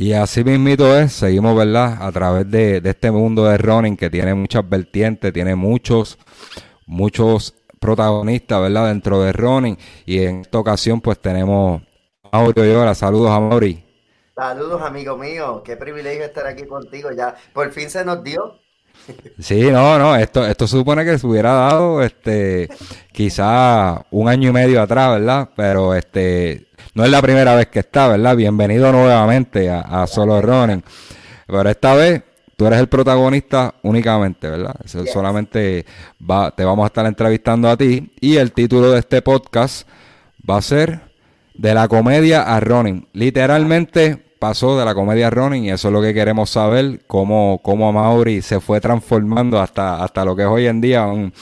Y así mismito es, seguimos, ¿verdad? A través de, este mundo de running que tiene muchas vertientes, tiene muchos, muchos protagonistas, ¿verdad? Dentro de running. Y en esta ocasión, pues tenemos a Mauri. Saludos a Mauri. Saludos, amigo mío. Qué privilegio estar aquí contigo. Ya, por fin se nos dio. Sí, no, no, esto, esto supone que se hubiera dado, este, quizá un año y medio atrás, ¿verdad? Pero, este, no es la primera vez que está, ¿verdad? Bienvenido nuevamente a, Solo Running. Pero esta vez tú eres el protagonista únicamente, ¿verdad? Solamente va, te vamos a estar entrevistando a ti. Y el título de este podcast va a ser De la comedia a running. Literalmente pasó de la comedia a running y eso es lo que queremos saber, cómo, cómo Mauri se fue transformando hasta, hasta lo que es hoy en día un,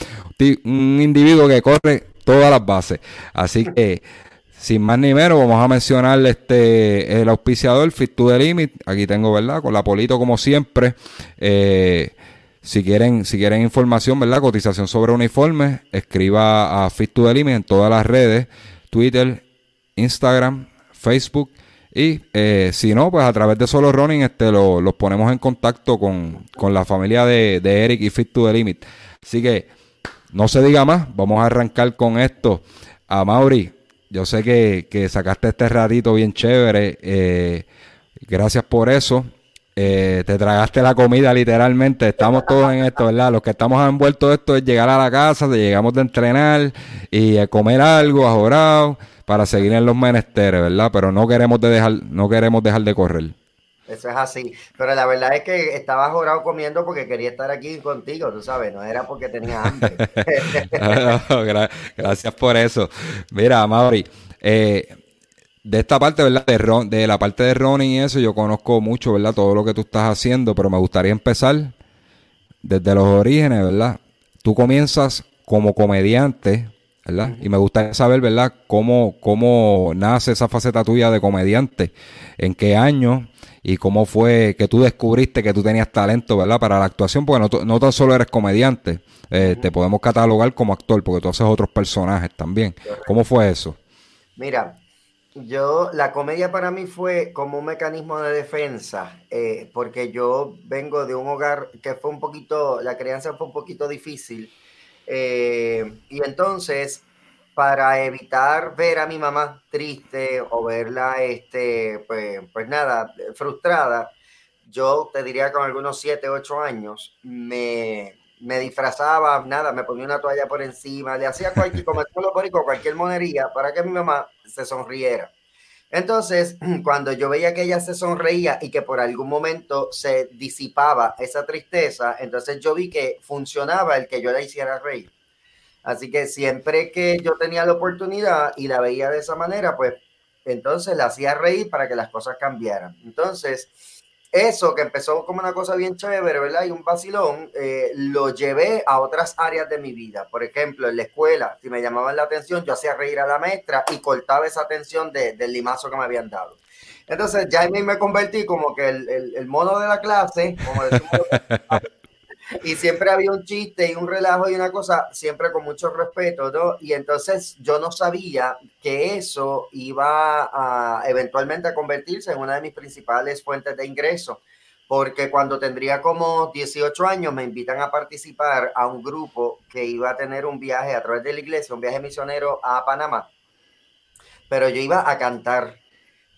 un individuo que corre todas las bases. Así que sin más ni menos, vamos a mencionar este el auspiciador Fit to the Limit. Aquí tengo, ¿verdad? Con la Polito, como siempre. Eh, si quieren, si quieren información, ¿verdad? Cotización sobre uniformes, escriba a Fit to the Limit en todas las redes, Twitter, Instagram, Facebook. Y eh, si no, pues a través de Solo Running este, lo, los ponemos en contacto con, la familia de, de, Eric y Fit to the Limit. Así que no se diga más, vamos a arrancar con esto. A Mauri, yo sé que, sacaste este ratito bien chévere. Eh, gracias por eso. Eh, te tragaste la comida literalmente. Estamos todos en esto, ¿verdad? Los que estamos envueltos en esto es llegar a la casa, llegamos de entrenar y comer algo ajorado para seguir en los menesteres, ¿verdad? Pero no queremos de dejar, no queremos dejar de correr. Eso es así. Pero la verdad es que estaba jorado comiendo porque quería estar aquí contigo, tú sabes, no era porque tenía hambre. gracias por eso. Mira, Mauri, eh, de esta parte, ¿verdad? De, Ron, de la parte de Ronnie y eso, yo conozco mucho, ¿verdad? Todo lo que tú estás haciendo, pero me gustaría empezar desde los orígenes, ¿verdad? Tú comienzas como comediante, ¿verdad? Y me gustaría saber, ¿verdad? Cómo, cómo nace esa faceta tuya de comediante, en qué año y cómo fue que tú descubriste que tú tenías talento, ¿verdad? Para la actuación, porque no, no tan solo eres comediante, eh, te podemos catalogar como actor, porque tú haces otros personajes también. ¿Cómo fue eso? Mira, yo, la comedia para mí fue como un mecanismo de defensa, eh, porque yo vengo de un hogar que fue un poquito, la crianza fue un poquito difícil, eh, y entonces para evitar ver a mi mamá triste o verla, este, pues, pues nada, frustrada, yo te diría con algunos 7, 8 años, me, me disfrazaba, nada, me ponía una toalla por encima, le hacía cualquier, como cualquier monería para que mi mamá se sonriera. Entonces, cuando yo veía que ella se sonreía y que por algún momento se disipaba esa tristeza, entonces yo vi que funcionaba el que yo la hiciera reír. Así que siempre que yo tenía la oportunidad y la veía de esa manera, pues entonces la hacía reír para que las cosas cambiaran. Entonces, eso que empezó como una cosa bien chévere, ¿verdad? Y un vacilón, eh, lo llevé a otras áreas de mi vida. Por ejemplo, en la escuela, si me llamaban la atención, yo hacía reír a la maestra y cortaba esa atención del limazo que me habían dado. Entonces, ya me convertí como que el, mono de la clase, como decimos, y siempre había un chiste y un relajo y una cosa, siempre con mucho respeto, ¿no? Y entonces yo no sabía que eso iba a eventualmente a convertirse en una de mis principales fuentes de ingreso, porque cuando tendría como 18 años me invitan a participar a un grupo que iba a tener un viaje a través de la iglesia, un viaje misionero a Panamá, pero yo iba a cantar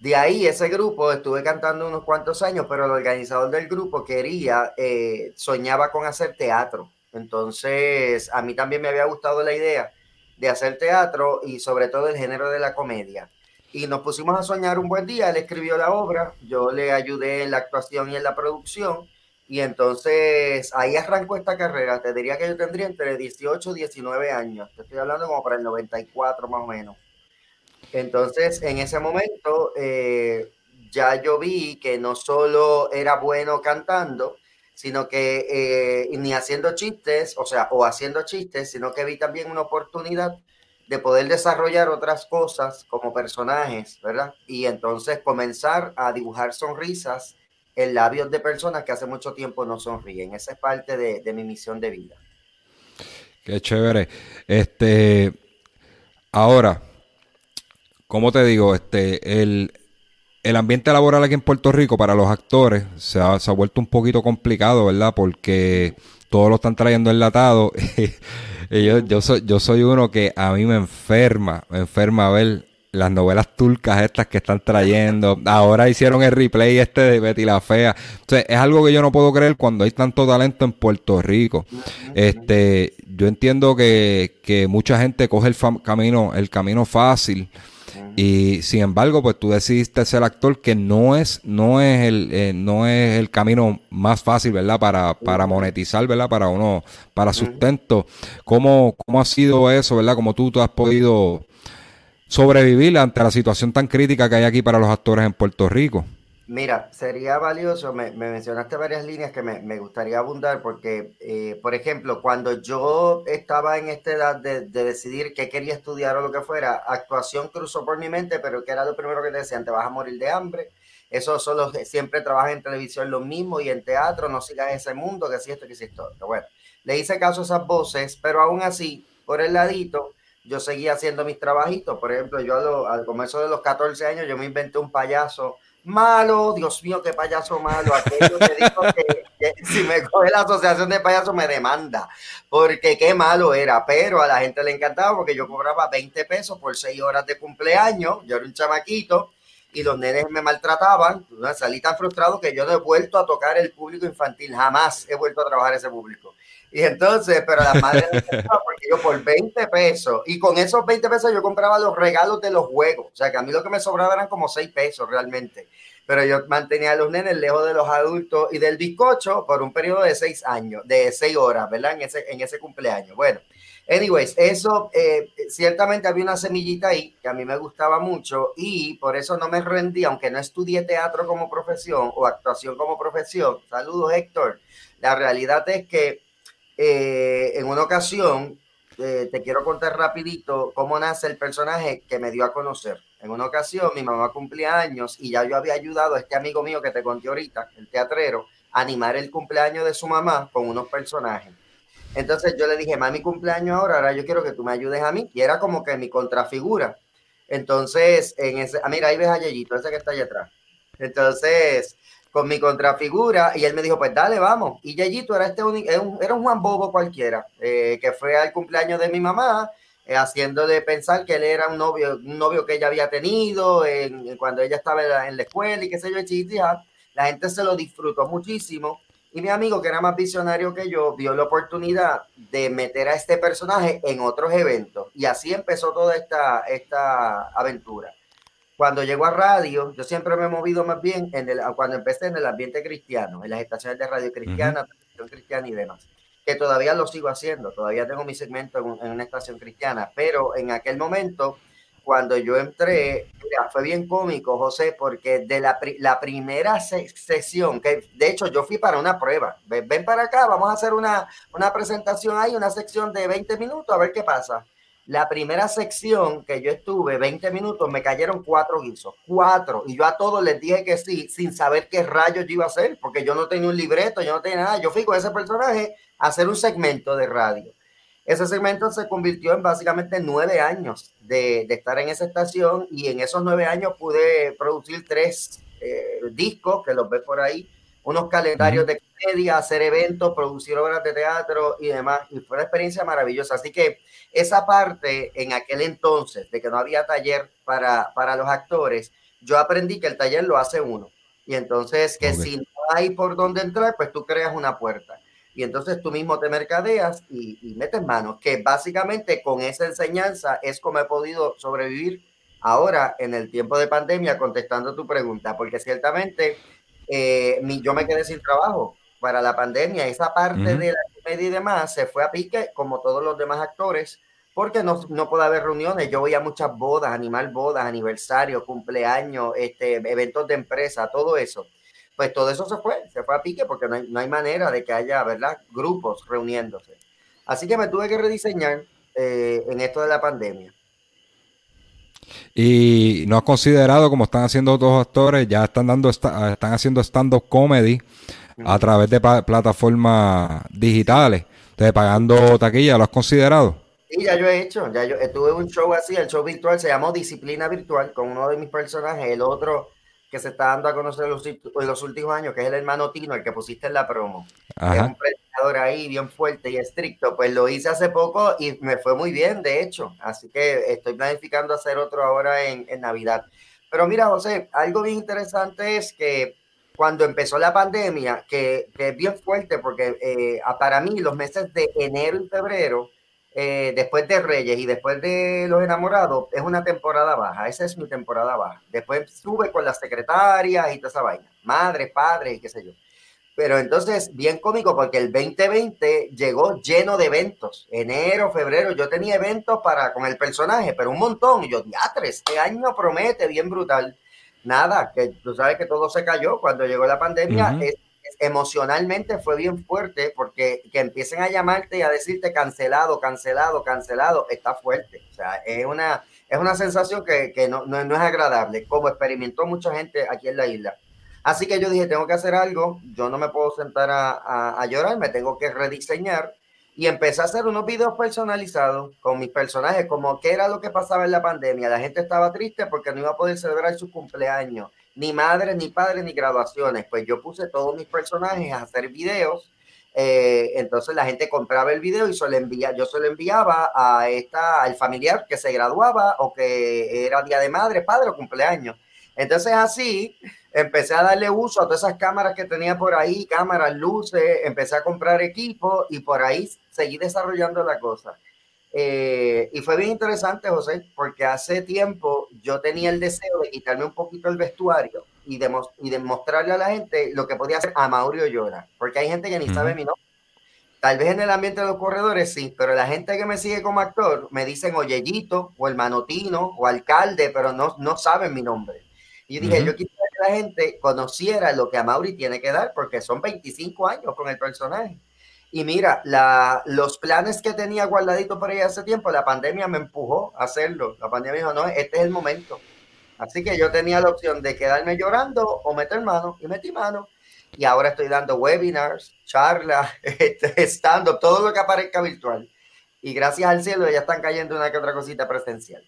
de ahí, ese grupo, estuve cantando unos cuantos años, pero el organizador del grupo quería, eh, soñaba con hacer teatro. Entonces, a mí también me había gustado la idea de hacer teatro y sobre todo el género de la comedia. Y nos pusimos a soñar un buen día, él escribió la obra, yo le ayudé en la actuación y en la producción, y entonces ahí arrancó esta carrera. Te diría que yo tendría entre 18 y 19 años, te estoy hablando como para el 94 más o menos. Entonces, en ese momento, eh, ya yo vi que no solo era bueno cantando, sino que eh, ni haciendo chistes, o sea, o haciendo chistes, sino que vi también una oportunidad de poder desarrollar otras cosas como personajes, ¿verdad? Y entonces comenzar a dibujar sonrisas en labios de personas que hace mucho tiempo no sonríen. Esa es parte de, de mi misión de vida. Qué chévere. Este, ahora, ¿cómo te digo? Este, el, el ambiente laboral aquí en Puerto Rico para los actores se ha, se ha vuelto un poquito complicado, ¿verdad? Porque todos lo están trayendo enlatado. y yo, yo, soy, yo soy uno que a mí me enferma, me enferma ver las novelas turcas estas que están trayendo. Ahora hicieron el replay este de Betty la Fea. Entonces, es algo que yo no puedo creer cuando hay tanto talento en Puerto Rico. Este, yo entiendo que, que mucha gente coge el camino, el camino fácil y sin embargo, pues tú decidiste ser actor que no es, no es el, eh, no es el camino más fácil, ¿verdad? Para, para monetizar, ¿verdad? Para uno, para sustento. ¿Cómo, ¿Cómo ha sido eso, ¿verdad? ¿Cómo tú, tú has podido sobrevivir ante la situación tan crítica que hay aquí para los actores en Puerto Rico? Mira, sería valioso, me, mencionaste varias líneas que me, gustaría abundar porque, eh, por ejemplo, cuando yo estaba en esta edad de, decidir qué quería estudiar o lo que fuera, actuación cruzó por mi mente, pero que era lo primero que te decían, te vas a morir de hambre, eso solo siempre trabajas en televisión lo mismo y en teatro, no sigas ese mundo, que si esto, que si esto. bueno, le hice caso a esas voces, pero aún así, por el ladito, yo seguía haciendo mis trabajitos. Por ejemplo, yo al comienzo de los 14 años, yo me inventé un payaso malo, Dios mío, qué payaso malo. Aquello te digo que, si me coge la asociación de payasos me demanda, porque qué malo era, pero a la gente le encantaba porque yo cobraba 20 pesos por 6 horas de cumpleaños, yo era un chamaquito y los nenes me maltrataban, salí tan frustrado que yo no he vuelto a tocar el público infantil, jamás he vuelto a trabajar ese público. Y entonces, pero las madres porque yo por 20 pesos, y con esos 20 pesos yo compraba los regalos de los juegos, o sea que a mí lo que me sobraba eran como 6 pesos realmente, pero yo mantenía a los nenes lejos de los adultos y del bizcocho por un periodo de 6 años, de 6 horas, ¿verdad? En ese, en ese cumpleaños. Bueno, anyways, eso eh, ciertamente había una semillita ahí que a mí me gustaba mucho y por eso no me rendí, aunque no estudié teatro como profesión o actuación como profesión. Saludos, Héctor. La realidad es que eh, en una ocasión, eh, te quiero contar rapidito cómo nace el personaje que me dio a conocer. En una ocasión, mi mamá cumplía años y ya yo había ayudado a este amigo mío que te conté ahorita, el teatrero, a animar el cumpleaños de su mamá con unos personajes. Entonces yo le dije, mami, cumpleaños ahora, ahora yo quiero que tú me ayudes a mí. Y era como que mi contrafigura. Entonces, en ese, ah, mira, ahí ves a Yeyito, ese que está allá atrás. Entonces, con mi contrafigura y él me dijo, pues dale, vamos. Y Yayito era, este era, un, era un Juan Bobo cualquiera, eh, que fue al cumpleaños de mi mamá, eh, haciéndole pensar que él era un novio, un novio que ella había tenido en, cuando ella estaba en la, escuela y qué sé yo, chiquitija. La gente se lo disfrutó muchísimo. Y mi amigo, que era más visionario que yo, vio la oportunidad de meter a este personaje en otros eventos. Y así empezó toda esta, esta aventura cuando llego a radio, yo siempre me he movido más bien en el, cuando empecé en el ambiente cristiano, en las estaciones de radio cristiana, cristiana y demás, que todavía lo sigo haciendo, todavía tengo mi segmento en, una estación cristiana, pero en aquel momento, cuando yo entré, fue bien cómico, José, porque de la, la primera sesión, que de hecho yo fui para una prueba, ven, ven para acá, vamos a hacer una, una presentación ahí, una sección de 20 minutos, a ver qué pasa. La primera sección que yo estuve, 20 minutos, me cayeron cuatro guisos, cuatro. Y yo a todos les dije que sí, sin saber qué rayos yo iba a hacer, porque yo no tenía un libreto, yo no tenía nada. Yo fui con ese personaje a hacer un segmento de radio. Ese segmento se convirtió en básicamente nueve años de, estar en esa estación y en esos nueve años pude producir tres eh, discos que los ves por ahí, unos calendarios de media, hacer eventos, producir obras de teatro y demás. Y fue una experiencia maravillosa. Así que esa parte en aquel entonces de que no había taller para, para los actores, yo aprendí que el taller lo hace uno. Y entonces que si no hay por dónde entrar, pues tú creas una puerta. Y entonces tú mismo te mercadeas y, y metes manos, que básicamente con esa enseñanza es como he podido sobrevivir ahora en el tiempo de pandemia contestando tu pregunta, porque ciertamente eh, yo me quedé sin trabajo para la pandemia. Esa parte de la comedia y demás se fue a pique, como todos los demás actores, porque no, no puede haber reuniones. Yo voy a muchas bodas, animal bodas, aniversario, cumpleaños, este, eventos de empresa, todo eso. Pues todo eso se fue, se fue a pique porque no hay, no hay manera de que haya, ¿verdad? Grupos reuniéndose. Así que me tuve que rediseñar eh, en esto de la pandemia. Y no has considerado, como están haciendo otros actores, ya están dando están haciendo stand-up comedy a través de plataformas digitales, te pagando taquilla, ¿lo has considerado? Sí, ya yo he hecho, ya yo tuve un show así, el show virtual se llamó Disciplina Virtual con uno de mis personajes, el otro que se está dando a conocer en los, últimos años, que es el hermano Tino, el que pusiste en la promo. es un predicador ahí bien fuerte y estricto. Pues lo hice hace poco y me fue muy bien, de hecho. Así que estoy planificando hacer otro ahora en, Navidad. Pero mira, José, algo bien interesante es que cuando empezó la pandemia, que, es bien fuerte, porque eh, para mí los meses de enero y febrero eh, después de Reyes y después de Los Enamorados, es una temporada baja. Esa es mi temporada baja. Después sube con las secretarias y toda esa vaina. Madres, padres y qué sé yo. Pero entonces, bien cómico, porque el 2020 llegó lleno de eventos. Enero, febrero, yo tenía eventos para con el personaje, pero un montón. Y yo, diatres, este año promete bien brutal. Nada, que tú sabes que todo se cayó cuando llegó la pandemia emocionalmente fue bien fuerte porque que empiecen a llamarte y a decirte cancelado, cancelado, cancelado, está fuerte. O sea, es una, es una sensación que, que no, no, es agradable, como experimentó mucha gente aquí en la isla. Así que yo dije, tengo que hacer algo, yo no me puedo sentar a, a, llorar, me tengo que rediseñar y empecé a hacer unos videos personalizados con mis personajes, como qué era lo que pasaba en la pandemia. La gente estaba triste porque no iba a poder celebrar su cumpleaños ni madre, ni padre, ni graduaciones. Pues yo puse todos mis personajes a hacer videos. Eh, entonces la gente compraba el video y se envía, yo se lo enviaba a esta, al familiar que se graduaba o que era día de madre, padre o cumpleaños. Entonces así empecé a darle uso a todas esas cámaras que tenía por ahí, cámaras, luces, empecé a comprar equipo y por ahí seguí desarrollando la cosa. Eh, y fue bien interesante, José, porque hace tiempo yo tenía el deseo de quitarme un poquito el vestuario y, y demostrarle a la gente lo que podía hacer a Mauricio Llora, porque hay gente que ni sabe mi nombre. Tal vez en el ambiente de los corredores sí, pero la gente que me sigue como actor me dicen Oyellito o el Manotino o alcalde, pero no, no saben mi nombre. Y yo dije, yo quisiera que la gente conociera lo que a Mauri tiene que dar, porque son 25 años con el personaje. Y mira, los planes que tenía guardadito por ahí hace tiempo, la pandemia me empujó a hacerlo. La pandemia dijo, no, este es el momento. Así que yo tenía la opción de quedarme llorando o meter mano, y metí mano. Y ahora estoy dando webinars, charlas, este, stand-up, todo lo que aparezca virtual. Y gracias al cielo ya están cayendo una que otra cosita presencial.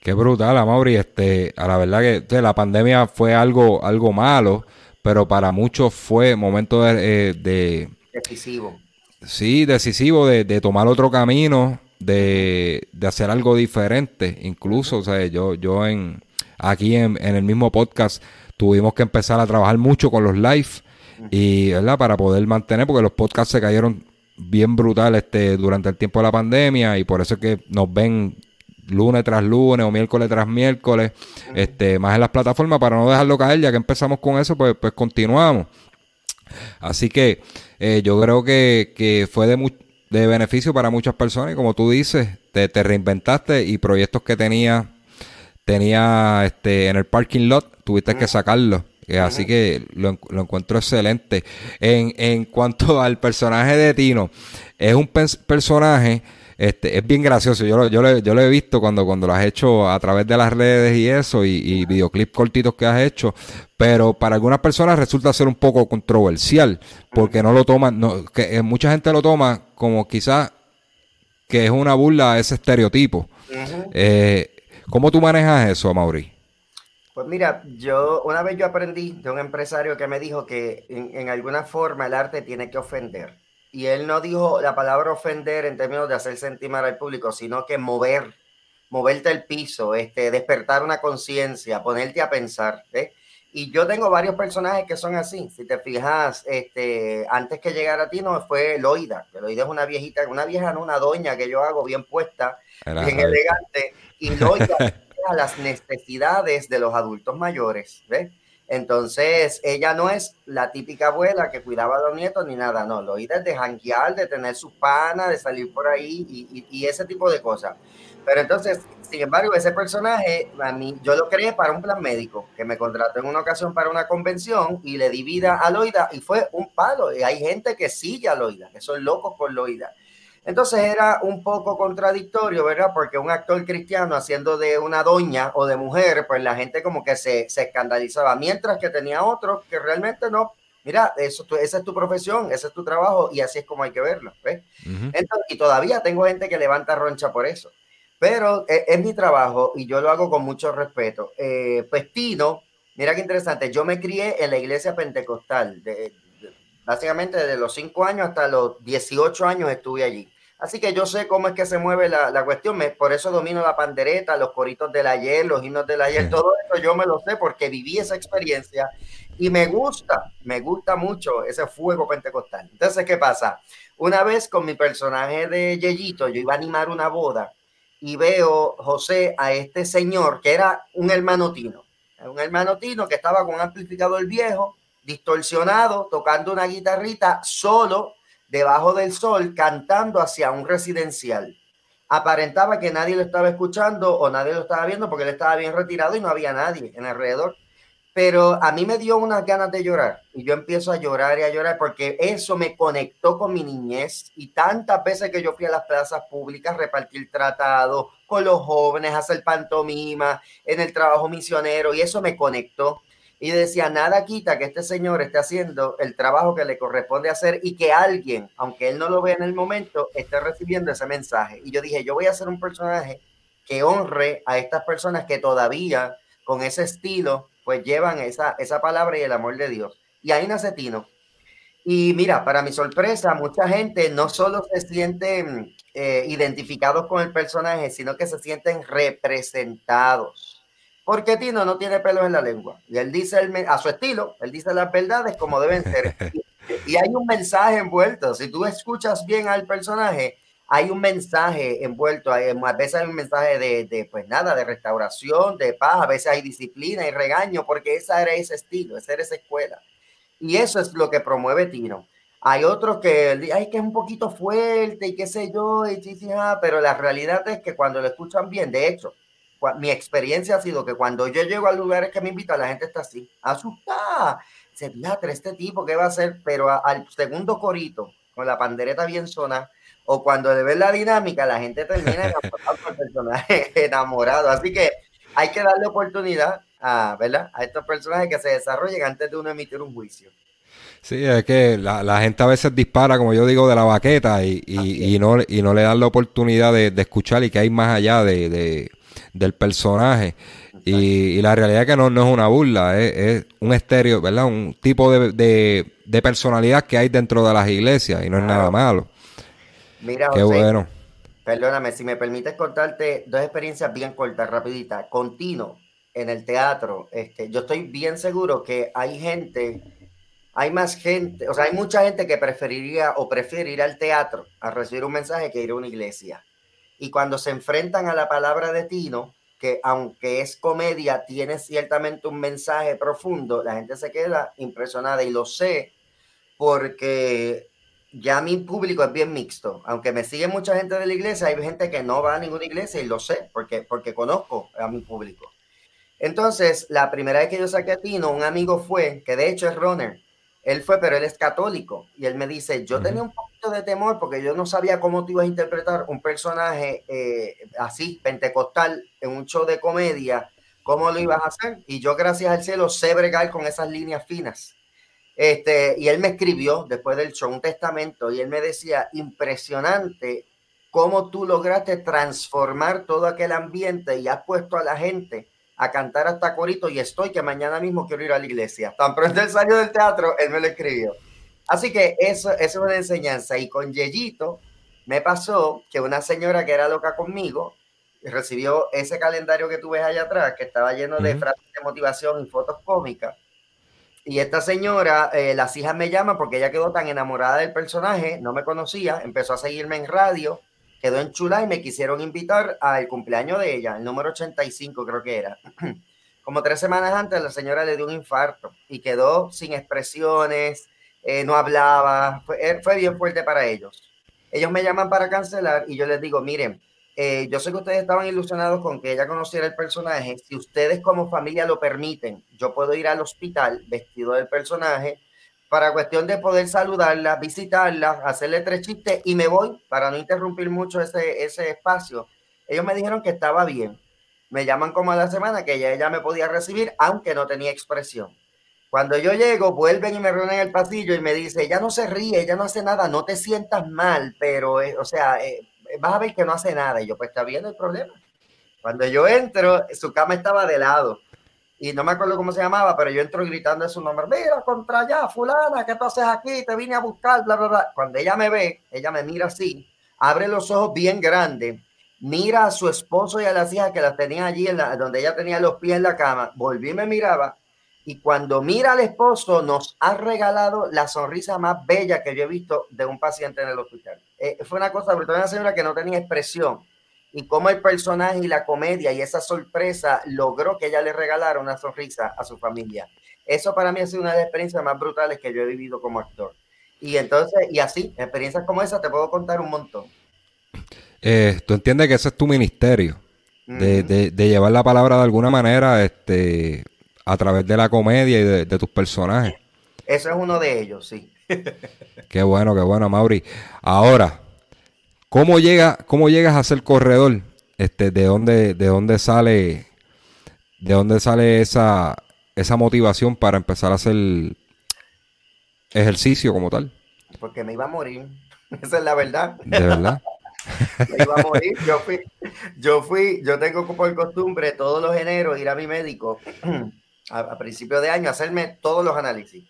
Qué brutal, Amaury. Este, a la verdad que la pandemia fue algo, algo malo, pero para muchos fue momento de, eh, Decisivo. Sí, decisivo de, tomar otro camino, de, hacer algo diferente. Incluso, o sea, yo, yo en aquí en, el mismo podcast tuvimos que empezar a trabajar mucho con los live y, ¿verdad? Para poder mantener, porque los podcasts se cayeron bien brutal este, durante el tiempo de la pandemia y por eso es que nos ven lunes tras lunes o miércoles tras miércoles, este, más en las plataformas para no dejarlo caer, ya que empezamos con eso, pues, pues continuamos. Así que eh, yo creo que, fue de, de beneficio para muchas personas y como tú dices, te, reinventaste y proyectos que tenía, tenía este, en el parking lot, tuviste que sacarlo. Eh, así que lo, lo, encuentro excelente. En, en cuanto al personaje de Tino, es un personaje este, es bien gracioso. Yo, yo, lo, yo lo he visto cuando, cuando lo has hecho a través de las redes y eso, y, y videoclips cortitos que has hecho. Pero para algunas personas resulta ser un poco controversial, porque no lo toman, no, que eh, mucha gente lo toma como quizás que es una burla a ese estereotipo. Eh, ¿Cómo tú manejas eso, Mauri? Pues mira, yo una vez yo aprendí de un empresario que me dijo que en alguna forma el arte tiene que ofender y él no dijo la palabra ofender en términos de hacer sentir mal al público, sino que mover, moverte el piso, este, despertar una conciencia, ponerte a pensar. Y yo tengo varios personajes que son así. Si te fijas, este, antes que llegara a ti no fue Loida, que Loida es una viejita, una vieja, no una doña que yo hago bien puesta, bien elegante, y Loida a las necesidades de los adultos mayores. ¿ves? Entonces, ella no es la típica abuela que cuidaba a los nietos ni nada, no, Loida es de janguear, de tener sus panas, de salir por ahí y, y, ese tipo de cosas. Pero entonces, sin embargo, ese personaje, a mí, yo lo creé para un plan médico, que me contrató en una ocasión para una convención y le di vida a Loida y fue un palo. Y hay gente que sigue a Loida, que son locos por Loida. Entonces era un poco contradictorio, ¿verdad? Porque un actor cristiano haciendo de una doña o de mujer, pues la gente como que se, se escandalizaba, mientras que tenía otros que realmente no. Mira, eso, esa es tu profesión, ese es tu trabajo y así es como hay que verlo. ¿ves? Entonces, y todavía tengo gente que levanta roncha por eso. Pero eh, es, mi trabajo y yo lo hago con mucho respeto. Eh, pues Tino, mira qué interesante, yo me crié en la iglesia pentecostal. De, básicamente desde los 5 años hasta los 18 años estuve allí. Así que yo sé cómo es que se mueve la, la cuestión, me, por eso domino la pandereta, los coritos del ayer, los himnos del ayer, todo eso yo me lo sé porque viví esa experiencia y me gusta, me gusta mucho ese fuego pentecostal. Entonces, ¿qué pasa? Una vez con mi personaje de Yeyito, yo iba a animar una boda y veo, José, a este señor que era un hermano tino, un hermano tino que estaba con un amplificador viejo, distorsionado, tocando una guitarrita solo debajo del sol cantando hacia un residencial. Aparentaba que nadie lo estaba escuchando o nadie lo estaba viendo porque él estaba bien retirado y no había nadie en alrededor. Pero a mí me dio unas ganas de llorar y yo empiezo a llorar y a llorar porque eso me conectó con mi niñez y tantas veces que yo fui a las plazas públicas, repartir tratados con los jóvenes, hacer pantomima, en el trabajo misionero y eso me conectó y decía, nada quita que este señor esté haciendo el trabajo que le corresponde hacer y que alguien, aunque él no lo vea en el momento, esté recibiendo ese mensaje. Y yo dije, yo voy a hacer un personaje que honre a estas personas que todavía con ese estilo, pues llevan esa, esa palabra y el amor de Dios. Y ahí nace Tino. Y mira, para mi sorpresa, mucha gente no solo se sienten eh, identificados con el personaje, sino que se sienten representados porque Tino no tiene pelos en la lengua. Y él dice a su estilo, él dice las verdades como deben ser. y, hay un mensaje envuelto. Si tú escuchas bien al personaje, hay un mensaje envuelto. a veces hay un mensaje de, pues nada, de restauración, de paz. A veces hay disciplina y regaño, porque esa era ese estilo, esa era esa escuela. Y eso es lo que promueve Tino. Hay otros que, ay, que es un poquito fuerte y qué sé yo, y, pero la realidad es que cuando lo escuchan bien, de hecho, mi experiencia ha sido que cuando yo llego a lugares que me invitan, la gente está así, asustada. Se fíjate, este tipo, ¿qué va a hacer? Pero al segundo corito, con la pandereta bien zona, o cuando le ves la dinámica, la gente termina enamorado con el personaje, enamorado. Así que hay que darle oportunidad a, ¿verdad? a estos personajes que se desarrollen antes de uno emitir un juicio. Sí, es que la, gente a veces dispara, como yo digo, de la baqueta y, y, no, y no le dan la oportunidad de, escuchar y que hay más allá de, del personaje. Y, la realidad es que no, no es una burla, es, un estéreo, ¿verdad? Un tipo de, personalidad que hay dentro de las iglesias y no es nada malo. Mira, Qué bueno. Perdóname, si me permites contarte dos experiencias bien cortas, rapiditas. Continuo en el teatro, este, yo estoy bien seguro que hay gente, hay más gente, o sea, hay mucha gente que preferiría o prefiere ir al teatro a recibir un mensaje que ir a una iglesia. Y cuando se enfrentan a la palabra de Tino, que aunque es comedia, tiene ciertamente un mensaje profundo, la gente se queda impresionada y lo sé porque ya mi público es bien mixto. Aunque me sigue mucha gente de la iglesia, hay gente que no va a ninguna iglesia y lo sé porque, porque conozco a mi público. Entonces, la primera vez que yo saqué a Tino, un amigo fue, que de hecho es runner, él fue, pero él es católico. Y él me dice, yo tenía un poquito de temor porque yo no sabía cómo tú ibas a interpretar un personaje eh, así, pentecostal, en un show de comedia, cómo lo ibas a hacer. Y yo, gracias al cielo, sé bregar con esas líneas finas. Este, y él me escribió después del show un testamento y él me decía, impresionante cómo tú lograste transformar todo aquel ambiente y has puesto a la gente a cantar hasta corito y estoy que mañana mismo quiero ir a la iglesia. Tan pronto él salió del teatro, él me lo escribió. Así que eso, eso es una enseñanza. Y con Yeyito me pasó que una señora que era loca conmigo recibió ese calendario que tú ves allá atrás, que estaba lleno de frases de motivación y fotos cómicas. Y esta señora, eh, las hijas me llaman porque ella quedó tan enamorada del personaje, no me conocía, empezó a seguirme en radio quedó en Chula y me quisieron invitar al cumpleaños de ella, el número 85 creo que era. como tres semanas antes la señora le dio un infarto y quedó sin expresiones, eh, no hablaba, fue, fue bien fuerte para ellos. Ellos me llaman para cancelar y yo les digo, miren, eh, yo sé que ustedes estaban ilusionados con que ella conociera el personaje. Si ustedes como familia lo permiten, yo puedo ir al hospital vestido del personaje para cuestión de poder saludarla, visitarla, hacerle tres chistes y me voy para no interrumpir mucho ese, ese espacio. Ellos me dijeron que estaba bien. Me llaman como a la semana que ella, ella me podía recibir, aunque no tenía expresión. Cuando yo llego, vuelven y me reúnen en el pasillo y me dice, ella no se ríe, ella no hace nada, no te sientas mal, pero, eh, o sea, eh, vas a ver que no hace nada. Y yo, pues está bien el problema. Cuando yo entro, su cama estaba de lado. Y no me acuerdo cómo se llamaba, pero yo entro gritando su nombre. Mira, contra allá, fulana, ¿qué tú haces aquí? Te vine a buscar, bla, bla, bla. Cuando ella me ve, ella me mira así, abre los ojos bien grandes, mira a su esposo y a las hijas que las tenía allí, en donde ella tenía los pies en la cama. Volví y me miraba. Y cuando mira al esposo, nos ha regalado la sonrisa más bella que yo he visto de un paciente en el hospital. Eh, fue una cosa brutal, una señora que no tenía expresión. Y cómo el personaje y la comedia y esa sorpresa logró que ella le regalara una sonrisa a su familia. Eso para mí ha sido una de las experiencias más brutales que yo he vivido como actor. Y entonces, y así, experiencias como esa te puedo contar un montón. Eh, Tú entiendes que ese es tu ministerio, de, de, de, llevar la palabra de alguna manera este, a través de la comedia y de, de tus personajes. Eso es uno de ellos, sí. qué bueno, qué bueno, Mauri. Ahora, ¿cómo, llega, cómo llegas a ser corredor? Este, ¿de, dónde, ¿De dónde sale, de dónde sale esa, esa motivación para empezar a hacer ejercicio como tal? Porque me iba a morir. Esa es la verdad. De verdad. me iba a morir. Yo fui, yo fui, yo tengo por costumbre todos los eneros ir a mi médico a, a principio de año a hacerme todos los análisis.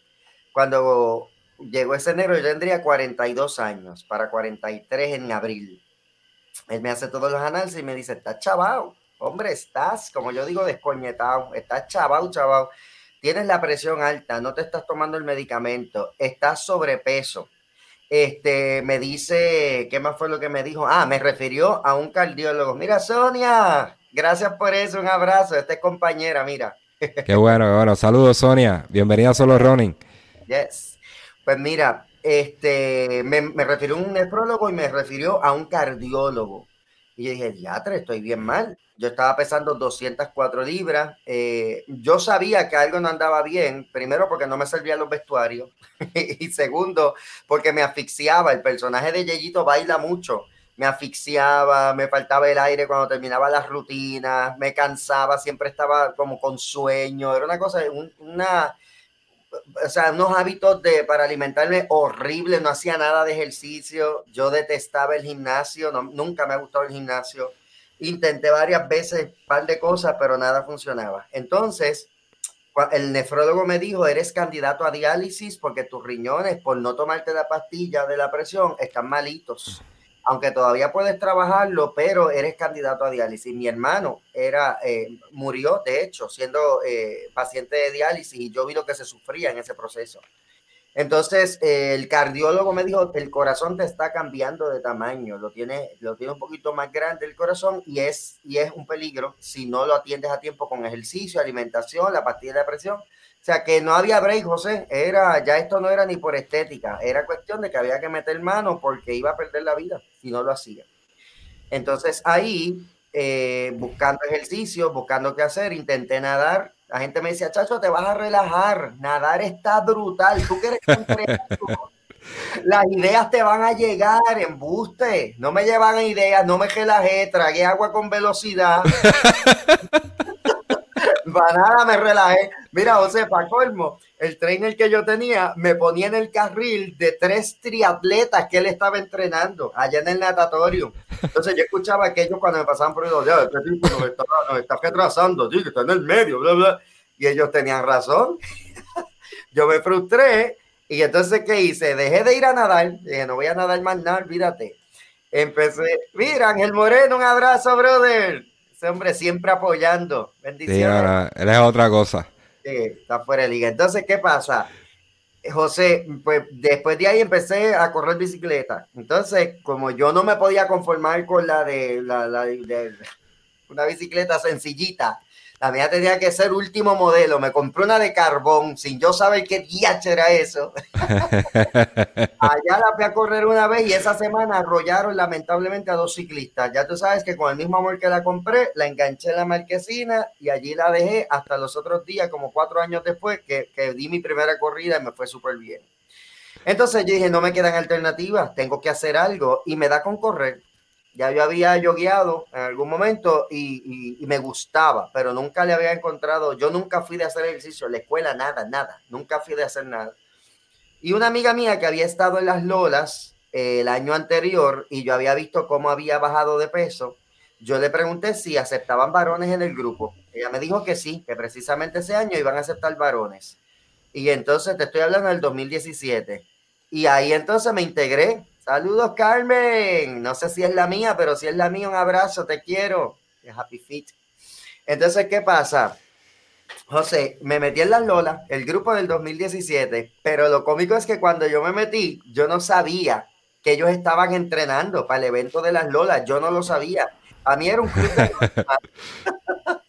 Cuando llegó ese enero, yo tendría 42 años, para 43 en abril. Él me hace todos los análisis y me dice, estás chavao, hombre, estás, como yo digo, descoñetado, estás chavao, chavao, tienes la presión alta, no te estás tomando el medicamento, estás sobrepeso. Este, me dice, ¿qué más fue lo que me dijo? Ah, me refirió a un cardiólogo. Mira, Sonia, gracias por eso, un abrazo, esta es compañera, mira. Qué bueno, qué bueno. Saludos, Sonia. Bienvenida a Solo Running. Yes. Pues mira, este, me, me, refirió a un nefrólogo y me refirió a un cardiólogo. Y yo dije, diatre, estoy bien mal. Yo estaba pesando 204 libras. Eh, yo sabía que algo no andaba bien, primero porque no me servían los vestuarios y segundo porque me asfixiaba. El personaje de Yeyito baila mucho. Me asfixiaba, me faltaba el aire cuando terminaba las rutinas, me cansaba, siempre estaba como con sueño. Era una cosa, un, una o sea, unos hábitos de, para alimentarme horrible, no hacía nada de ejercicio, yo detestaba el gimnasio, no, nunca me ha gustado el gimnasio, intenté varias veces un par de cosas, pero nada funcionaba. Entonces, el nefrólogo me dijo, eres candidato a diálisis porque tus riñones, por no tomarte la pastilla de la presión, están malitos aunque todavía puedes trabajarlo, pero eres candidato a diálisis. Mi hermano era, eh, murió, de hecho, siendo eh, paciente de diálisis y yo vi lo que se sufría en ese proceso. Entonces, eh, el cardiólogo me dijo, el corazón te está cambiando de tamaño, lo tiene, lo tiene un poquito más grande el corazón y es, y es un peligro si no lo atiendes a tiempo con ejercicio, alimentación, la pastilla de presión sea, que no había break, José. Era, ya esto no era ni por estética, era cuestión de que había que meter mano porque iba a perder la vida si no lo hacía. Entonces ahí, eh, buscando ejercicio, buscando qué hacer, intenté nadar. La gente me decía, chacho, te vas a relajar, nadar está brutal. Tú quieres Las ideas te van a llegar, embuste. No me llevan ideas, no me relajé, tragué agua con velocidad. para nada me relajé. Mira, José, para colmo, el trainer que yo tenía me ponía en el carril de tres triatletas que él estaba entrenando allá en el natatorio. Entonces yo escuchaba aquellos cuando me pasaban por el ya, este tipo nos está, nos está retrasando, que está en el medio, bla, bla. Y ellos tenían razón. yo me frustré y entonces, ¿qué hice? Dejé de ir a nadar. Dije, no voy a nadar más nada, olvídate. Empecé, mira, Ángel Moreno, un abrazo, brother ese hombre siempre apoyando. Bendiciones. Sí, ahora, él es otra cosa. Sí, está fuera de liga. Entonces, ¿qué pasa? José, pues después de ahí empecé a correr bicicleta. Entonces, como yo no me podía conformar con la de, la, la de una bicicleta sencillita, La mía tenía que ser último modelo. Me compré una de carbón sin yo saber qué diache era eso. Allá la fui a correr una vez y esa semana arrollaron lamentablemente a dos ciclistas. Ya tú sabes que con el mismo amor que la compré, la enganché en la marquesina y allí la dejé hasta los otros días, como cuatro años después, que, que di mi primera corrida y me fue súper bien. Entonces yo dije, no me quedan alternativas, tengo que hacer algo y me da con correr. Ya yo había yogueado en algún momento y, me gustaba, pero nunca le había encontrado, yo nunca fui de hacer ejercicio, en la escuela nada, nada, nunca fui de hacer nada. Y una amiga mía que había estado en las Lolas eh, el año anterior y yo había visto cómo había bajado de peso, yo le pregunté si aceptaban varones en el grupo. Ella me dijo que sí, que precisamente ese año iban a aceptar varones. Y entonces te estoy hablando del 2017. Y ahí entonces me integré Saludos, Carmen. No sé si es la mía, pero si es la mía, un abrazo, te quiero. Happy Fit. Entonces, ¿qué pasa? José, me metí en las Lolas, el grupo del 2017, pero lo cómico es que cuando yo me metí, yo no sabía que ellos estaban entrenando para el evento de las Lolas, yo no lo sabía. A mí era un club de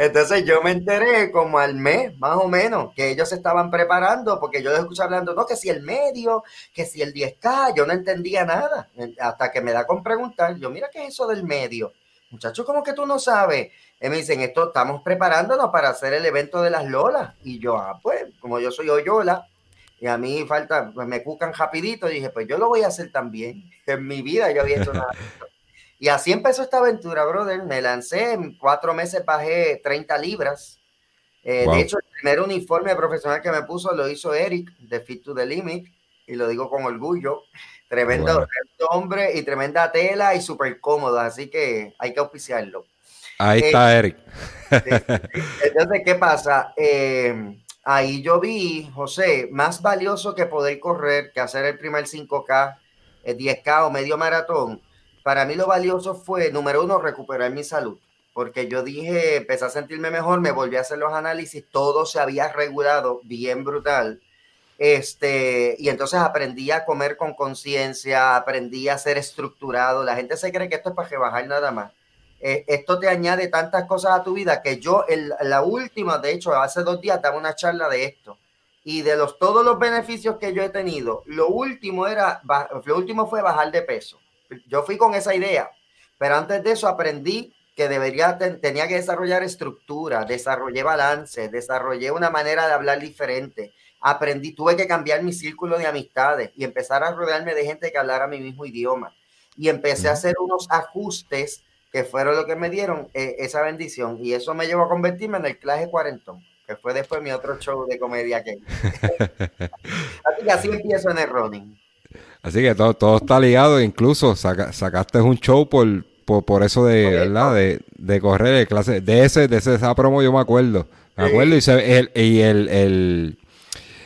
Entonces yo me enteré como al mes, más o menos, que ellos se estaban preparando, porque yo les escuché hablando, no, que si el medio, que si el 10K, yo no entendía nada, hasta que me da con preguntar, yo, mira, ¿qué es eso del medio? Muchachos, ¿cómo que tú no sabes? Y me dicen, esto estamos preparándonos para hacer el evento de las Lolas. Y yo, ah, pues, como yo soy Oyola, y a mí falta, pues me cucan rapidito, dije, pues yo lo voy a hacer también. En mi vida yo había hecho nada. Y así empezó esta aventura, brother. Me lancé, en cuatro meses bajé 30 libras. Eh, de hecho, el primer uniforme profesional que me puso lo hizo Eric, de Fit to the Limit, y lo digo con orgullo. Tremendo, hombre y tremenda tela y súper cómodo, así que hay que auspiciarlo. Ahí está eh, Eric. Entonces, ¿qué pasa? Eh, ahí yo vi, José, más valioso que poder correr, que hacer el primer 5K, el 10K o medio maratón, para mí lo valioso fue, número uno, recuperar mi salud, porque yo dije, empecé a sentirme mejor, me volví a hacer los análisis, todo se había regulado bien brutal. Este, y entonces aprendí a comer con conciencia, aprendí a ser estructurado. La gente se cree que esto es para rebajar nada más. Eh, esto te añade tantas cosas a tu vida que yo, la última, de hecho, hace dos días daba una charla de esto. Y de los, todos los beneficios que yo he tenido, lo último era, lo último fue bajar de peso yo fui con esa idea, pero antes de eso aprendí que debería, tenía que desarrollar estructura, desarrollé balance, desarrollé una manera de hablar diferente, aprendí, tuve que cambiar mi círculo de amistades y empezar a rodearme de gente que hablara mi mismo idioma. Y empecé a hacer unos ajustes que fueron lo que me dieron eh, esa bendición. Y eso me llevó a convertirme en el clase cuarentón, que fue después mi otro show de comedia que Así que así empiezo en el running. Así que todo, todo está ligado, incluso sacaste un show por, por, eso de, ¿verdad? De, de correr de clase, de ese, de esa promo yo me acuerdo. Me acuerdo y, se, el, y el, el,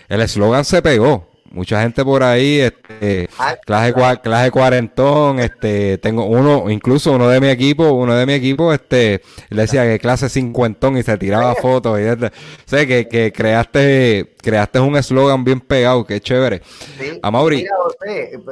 el eslogan se pegó mucha gente por ahí, este, ah, clase, clase cuarentón, este, tengo uno, incluso uno de mi equipo, uno de mi equipo, este, le decía que clase cincuentón y se tiraba fotos y este, sé que, que creaste, creaste un eslogan bien pegado, que chévere. Sí. A Mauri.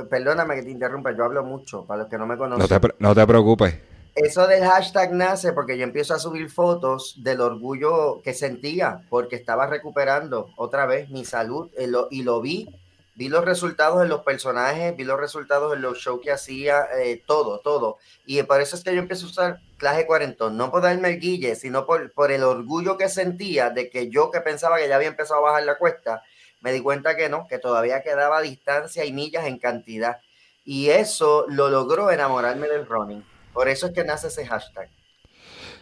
perdóname que te interrumpa, yo hablo mucho, para los que no me conocen. No te, no te preocupes. Eso del hashtag nace porque yo empiezo a subir fotos del orgullo que sentía porque estaba recuperando otra vez mi salud eh, y lo vi vi los resultados en los personajes, vi los resultados en los shows que hacía, eh, todo, todo. Y por eso es que yo empecé a usar clase cuarentón, no por darme el guille, sino por, por el orgullo que sentía de que yo que pensaba que ya había empezado a bajar la cuesta, me di cuenta que no, que todavía quedaba distancia y millas en cantidad. Y eso lo logró enamorarme del running. Por eso es que nace ese hashtag.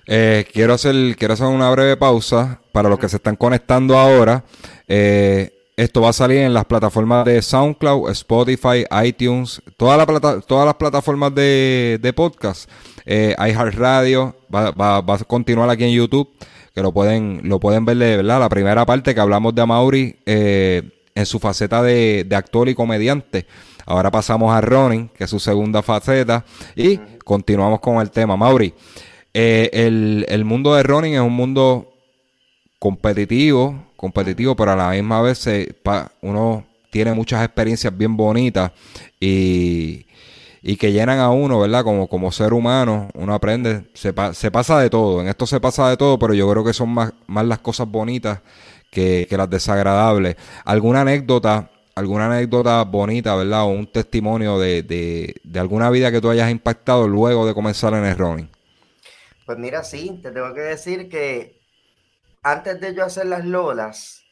Eh, quiero, hacer, quiero hacer una breve pausa para los que se están conectando ahora. Eh, esto va a salir en las plataformas de SoundCloud, Spotify, iTunes, toda la plata, todas las plataformas de, podcast. Eh, iHeartRadio va, va, va, a continuar aquí en YouTube, que lo pueden, lo pueden ver de verdad. La primera parte que hablamos de Amaury eh, en su faceta de, actor y comediante. Ahora pasamos a Ronin, que es su segunda faceta, y continuamos con el tema. Mauri, eh, el, el mundo de Ronin es un mundo competitivo, competitivo, pero a la misma vez uno tiene muchas experiencias bien bonitas y, y que llenan a uno, ¿verdad? Como, como ser humano, uno aprende, se, pasa de todo, en esto se pasa de todo, pero yo creo que son más, más las cosas bonitas que, que las desagradables. ¿Alguna anécdota, alguna anécdota bonita, ¿verdad? O un testimonio de, de, de alguna vida que tú hayas impactado luego de comenzar en el running. Pues mira, sí, te tengo que decir que antes de yo hacer las lolas,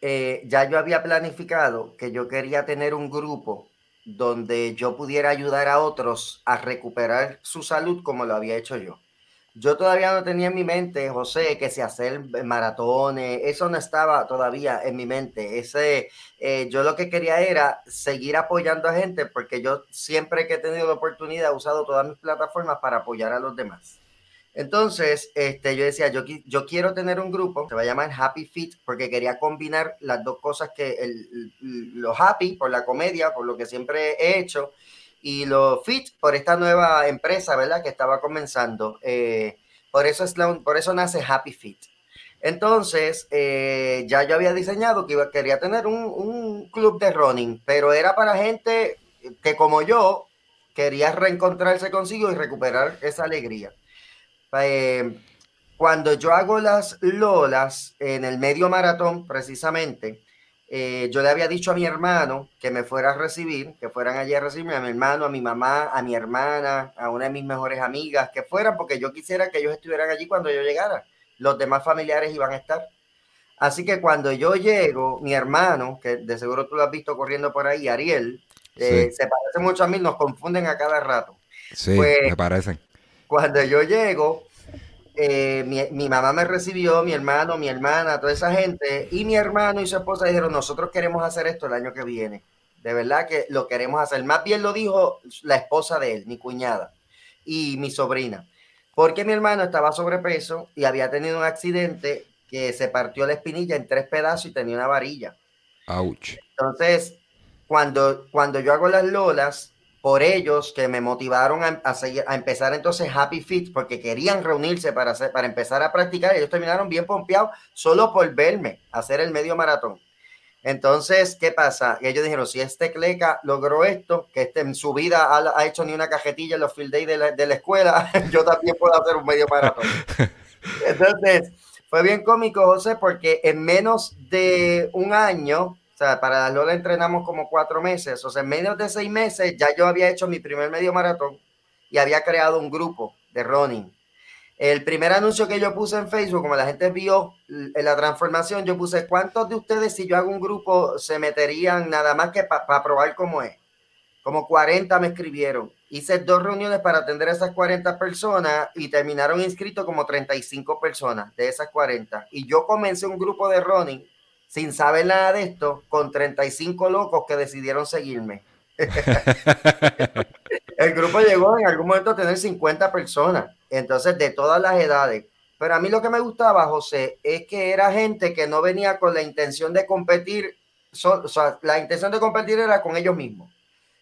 eh, ya yo había planificado que yo quería tener un grupo donde yo pudiera ayudar a otros a recuperar su salud como lo había hecho yo. Yo todavía no tenía en mi mente, José, que si hacer maratones, eso no estaba todavía en mi mente. Ese, eh, yo lo que quería era seguir apoyando a gente porque yo siempre que he tenido la oportunidad he usado todas mis plataformas para apoyar a los demás. Entonces, este, yo decía, yo, yo quiero tener un grupo, se va a llamar Happy Fit, porque quería combinar las dos cosas que, el, lo happy por la comedia, por lo que siempre he hecho, y lo fit por esta nueva empresa, ¿verdad? Que estaba comenzando. Eh, por, eso es por eso nace Happy Fit. Entonces, eh, ya yo había diseñado que iba, quería tener un club de running, pero era para gente que como yo quería reencontrarse consigo y recuperar esa alegría. Eh, cuando yo hago las lolas en el medio maratón, precisamente, eh, yo le había dicho a mi hermano que me fuera a recibir, que fueran allí a recibirme, a mi hermano, a mi mamá, a mi hermana, a una de mis mejores amigas, que fueran, porque yo quisiera que ellos estuvieran allí cuando yo llegara. Los demás familiares iban a estar. Así que cuando yo llego, mi hermano, que de seguro tú lo has visto corriendo por ahí, Ariel, eh, se parece mucho a mí, nos confunden a cada rato. Sí, pues, me parecen. Cuando yo llego, eh, mi, mamá me recibió, mi hermano, mi hermana, toda esa gente, y mi hermano y su esposa dijeron, nosotros queremos hacer esto el año que viene. De verdad que lo queremos hacer. Más bien lo dijo la esposa de él, mi cuñada, y mi sobrina. Porque mi hermano estaba sobrepeso y había tenido un accidente que se partió la espinilla en tres pedazos y tenía una varilla. Ouch. Entonces, cuando, cuando yo hago las lolas, por ellos que me motivaron a, a, empezar entonces Happy Fit porque querían reunirse para, hacer, para empezar a practicar. Ellos terminaron bien pompeados solo por verme hacer el medio maratón. Entonces, ¿qué pasa? Ellos dijeron, si este Cleca logró esto, que este en su vida ha, ha hecho ni una cajetilla en los field days de la, de la escuela, yo también puedo hacer un medio maratón. Entonces, fue bien cómico, José, porque en menos de un año para las Lola entrenamos como cuatro meses. O sea, en menos de seis meses ya yo había hecho mi primer medio maratón y había creado un grupo de running. El primer anuncio que yo puse en Facebook, como la gente vio la transformación, yo puse, ¿cuántos de ustedes si yo hago un grupo se meterían nada más que para probar cómo es? Como 40 me escribieron. Hice dos reuniones para atender a esas 40 personas y terminaron inscritos como 35 personas de esas 40. Y yo comencé un grupo de running sin saber nada de esto, con 35 locos que decidieron seguirme. el grupo llegó en algún momento a tener 50 personas, entonces de todas las edades. Pero a mí lo que me gustaba, José, es que era gente que no venía con la intención de competir, o sea, la intención de competir era con ellos mismos.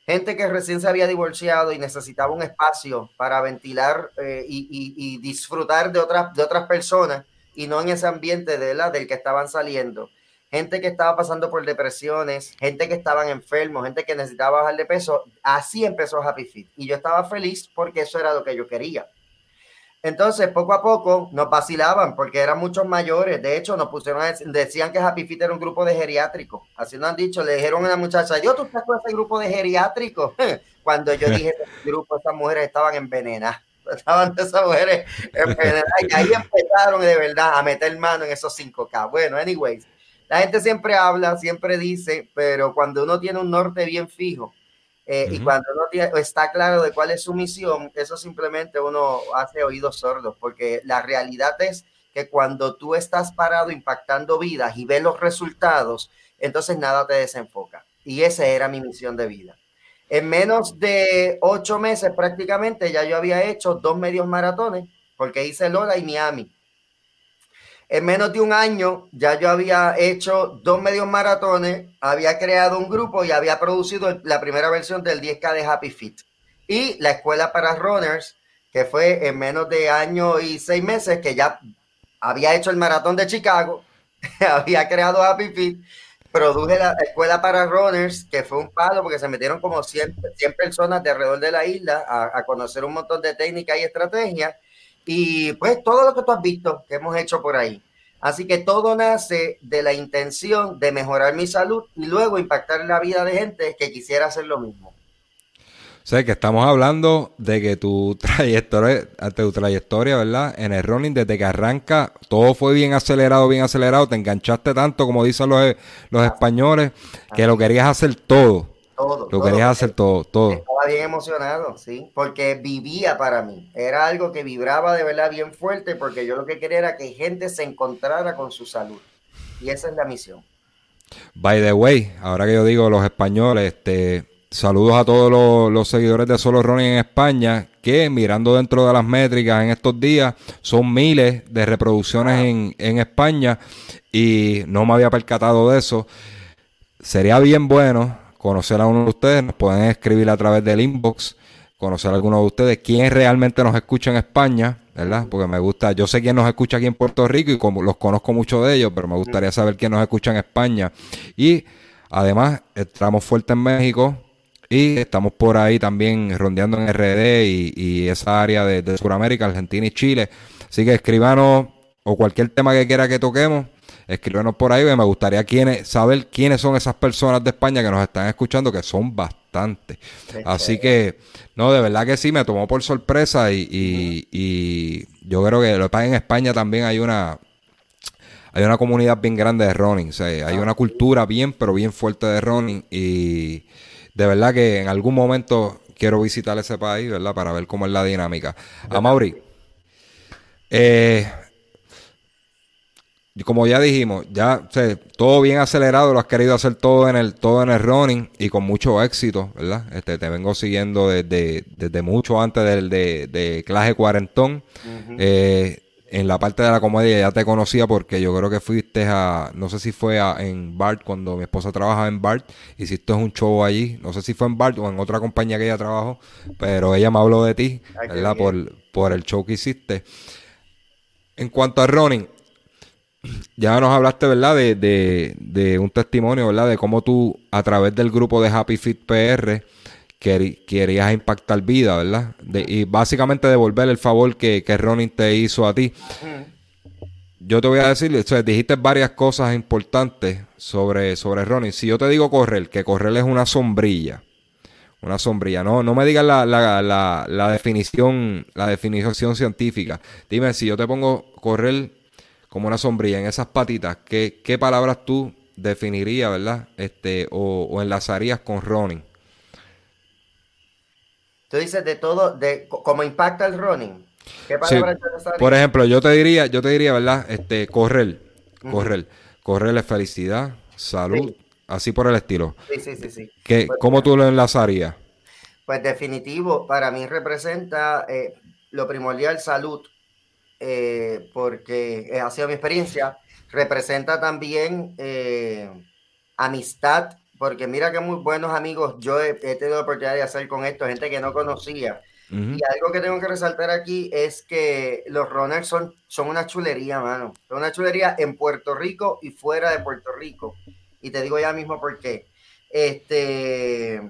Gente que recién se había divorciado y necesitaba un espacio para ventilar eh, y, disfrutar de otras, de otras personas y no en ese ambiente de la, del que estaban saliendo gente que estaba pasando por depresiones, gente que estaban enfermos, gente que necesitaba bajar de peso. Así empezó Happy Fit. Y yo estaba feliz porque eso era lo que yo quería. Entonces, poco a poco nos vacilaban porque eran muchos mayores. De hecho, nos pusieron, decían que Happy Fit era un grupo de geriátricos. Así nos han dicho, le dijeron a la muchacha, Dios, tú estás con ese grupo de geriátricos. Cuando yo dije ese grupo, esas mujeres estaban envenenadas. Estaban esas mujeres envenenadas. Y ahí empezaron de verdad a meter mano en esos 5K. Bueno, anyways, la gente siempre habla, siempre dice, pero cuando uno tiene un norte bien fijo eh, y cuando uno está claro de cuál es su misión, eso simplemente uno hace oídos sordos, porque la realidad es que cuando tú estás parado impactando vidas y ves los resultados, entonces nada te desenfoca. Y esa era mi misión de vida. En menos de ocho meses prácticamente ya yo había hecho dos medios maratones, porque hice Lola y Miami. En menos de un año ya yo había hecho dos medios maratones, había creado un grupo y había producido la primera versión del 10K de Happy Fit. Y la escuela para runners, que fue en menos de año y seis meses, que ya había hecho el maratón de Chicago, había creado Happy Fit produje la escuela para runners, que fue un palo porque se metieron como 100, 100 personas de alrededor de la isla a, a, conocer un montón de técnicas y estrategias. Y pues todo lo que tú has visto que hemos hecho por ahí. Así que todo nace de la intención de mejorar mi salud y luego impactar la vida de gente que quisiera hacer lo mismo. O sea, que estamos hablando de que tu trayectoria, tu trayectoria, ¿verdad? En el running, desde que arranca, todo fue bien acelerado, bien acelerado. Te enganchaste tanto, como dicen los, los españoles, que lo querías hacer todo. Todo. Lo querías hacer todo, todo. Estaba bien emocionado, sí, porque vivía para mí. Era algo que vibraba de verdad bien fuerte, porque yo lo que quería era que gente se encontrara con su salud. Y esa es la misión. By the way, ahora que yo digo los españoles, este Saludos a todos los, seguidores de Solo Running en España, que mirando dentro de las métricas en estos días, son miles de reproducciones en, en España y no me había percatado de eso. Sería bien bueno conocer a uno de ustedes, nos pueden escribir a través del inbox, conocer a alguno de ustedes, quién realmente nos escucha en España, ¿verdad? Porque me gusta, yo sé quién nos escucha aquí en Puerto Rico y como los conozco mucho de ellos, pero me gustaría saber quién nos escucha en España. Y además, estamos fuertes en México, y estamos por ahí también rondeando en RD y, esa área de, de Sudamérica, Argentina y Chile. Así que escríbanos o cualquier tema que quiera que toquemos, escríbanos por ahí. Me gustaría saber quiénes son esas personas de España que nos están escuchando, que son bastantes. Así que, no, de verdad que sí, me tomó por sorpresa y, yo creo que lo que en España también hay una hay una comunidad bien grande de running, hay una cultura bien, pero bien fuerte de running y de verdad que en algún momento quiero visitar ese país, ¿verdad? Para ver cómo es la dinámica. A Mauri, eh, como ya dijimos, ya todo bien acelerado, lo has querido hacer todo en el todo en el running y con mucho éxito, ¿verdad? Este, te vengo siguiendo desde, desde mucho antes del de, de clase cuarentón en la parte de la comedia ya te conocía porque yo creo que fuiste a, no sé si fue a, en BART cuando mi esposa trabajaba en BART, hiciste un show allí, no sé si fue en BART o en otra compañía que ella trabajó, pero ella me habló de ti, ¿verdad? Por, por el show que hiciste. En cuanto a running, ya nos hablaste, ¿verdad? De, de, de un testimonio, ¿verdad? De cómo tú, a través del grupo de Happy Fit PR, querías impactar vida, ¿verdad? y básicamente devolver el favor que, que Ronin te hizo a ti. Yo te voy a decir, o dijiste varias cosas importantes sobre, sobre Ronin. Si yo te digo correr, que correr es una sombrilla, una sombrilla, no, no me digas la, la, la, la definición, la definición científica. Dime, si yo te pongo correr como una sombrilla en esas patitas, ¿qué, qué palabras tú definirías, verdad? Este, o, o enlazarías con Ronin? Tú dices de todo, de cómo impacta el running. ¿Qué palabra Por ejemplo, yo te diría, yo te diría, ¿verdad? Este, correr, correr. Correr es felicidad, salud, así por el estilo. Sí, sí, sí, sí. Pues ¿Cómo tú lo enlazarías? Pues definitivo, para mí representa eh, lo primordial salud, eh, porque ha sido mi experiencia, representa también eh, amistad porque mira que muy buenos amigos yo he, tenido la oportunidad de hacer con esto, gente que no conocía. Y algo que tengo que resaltar aquí es que los runners son, son una chulería, mano. Son una chulería en Puerto Rico y fuera de Puerto Rico. Y te digo ya mismo por qué. Este,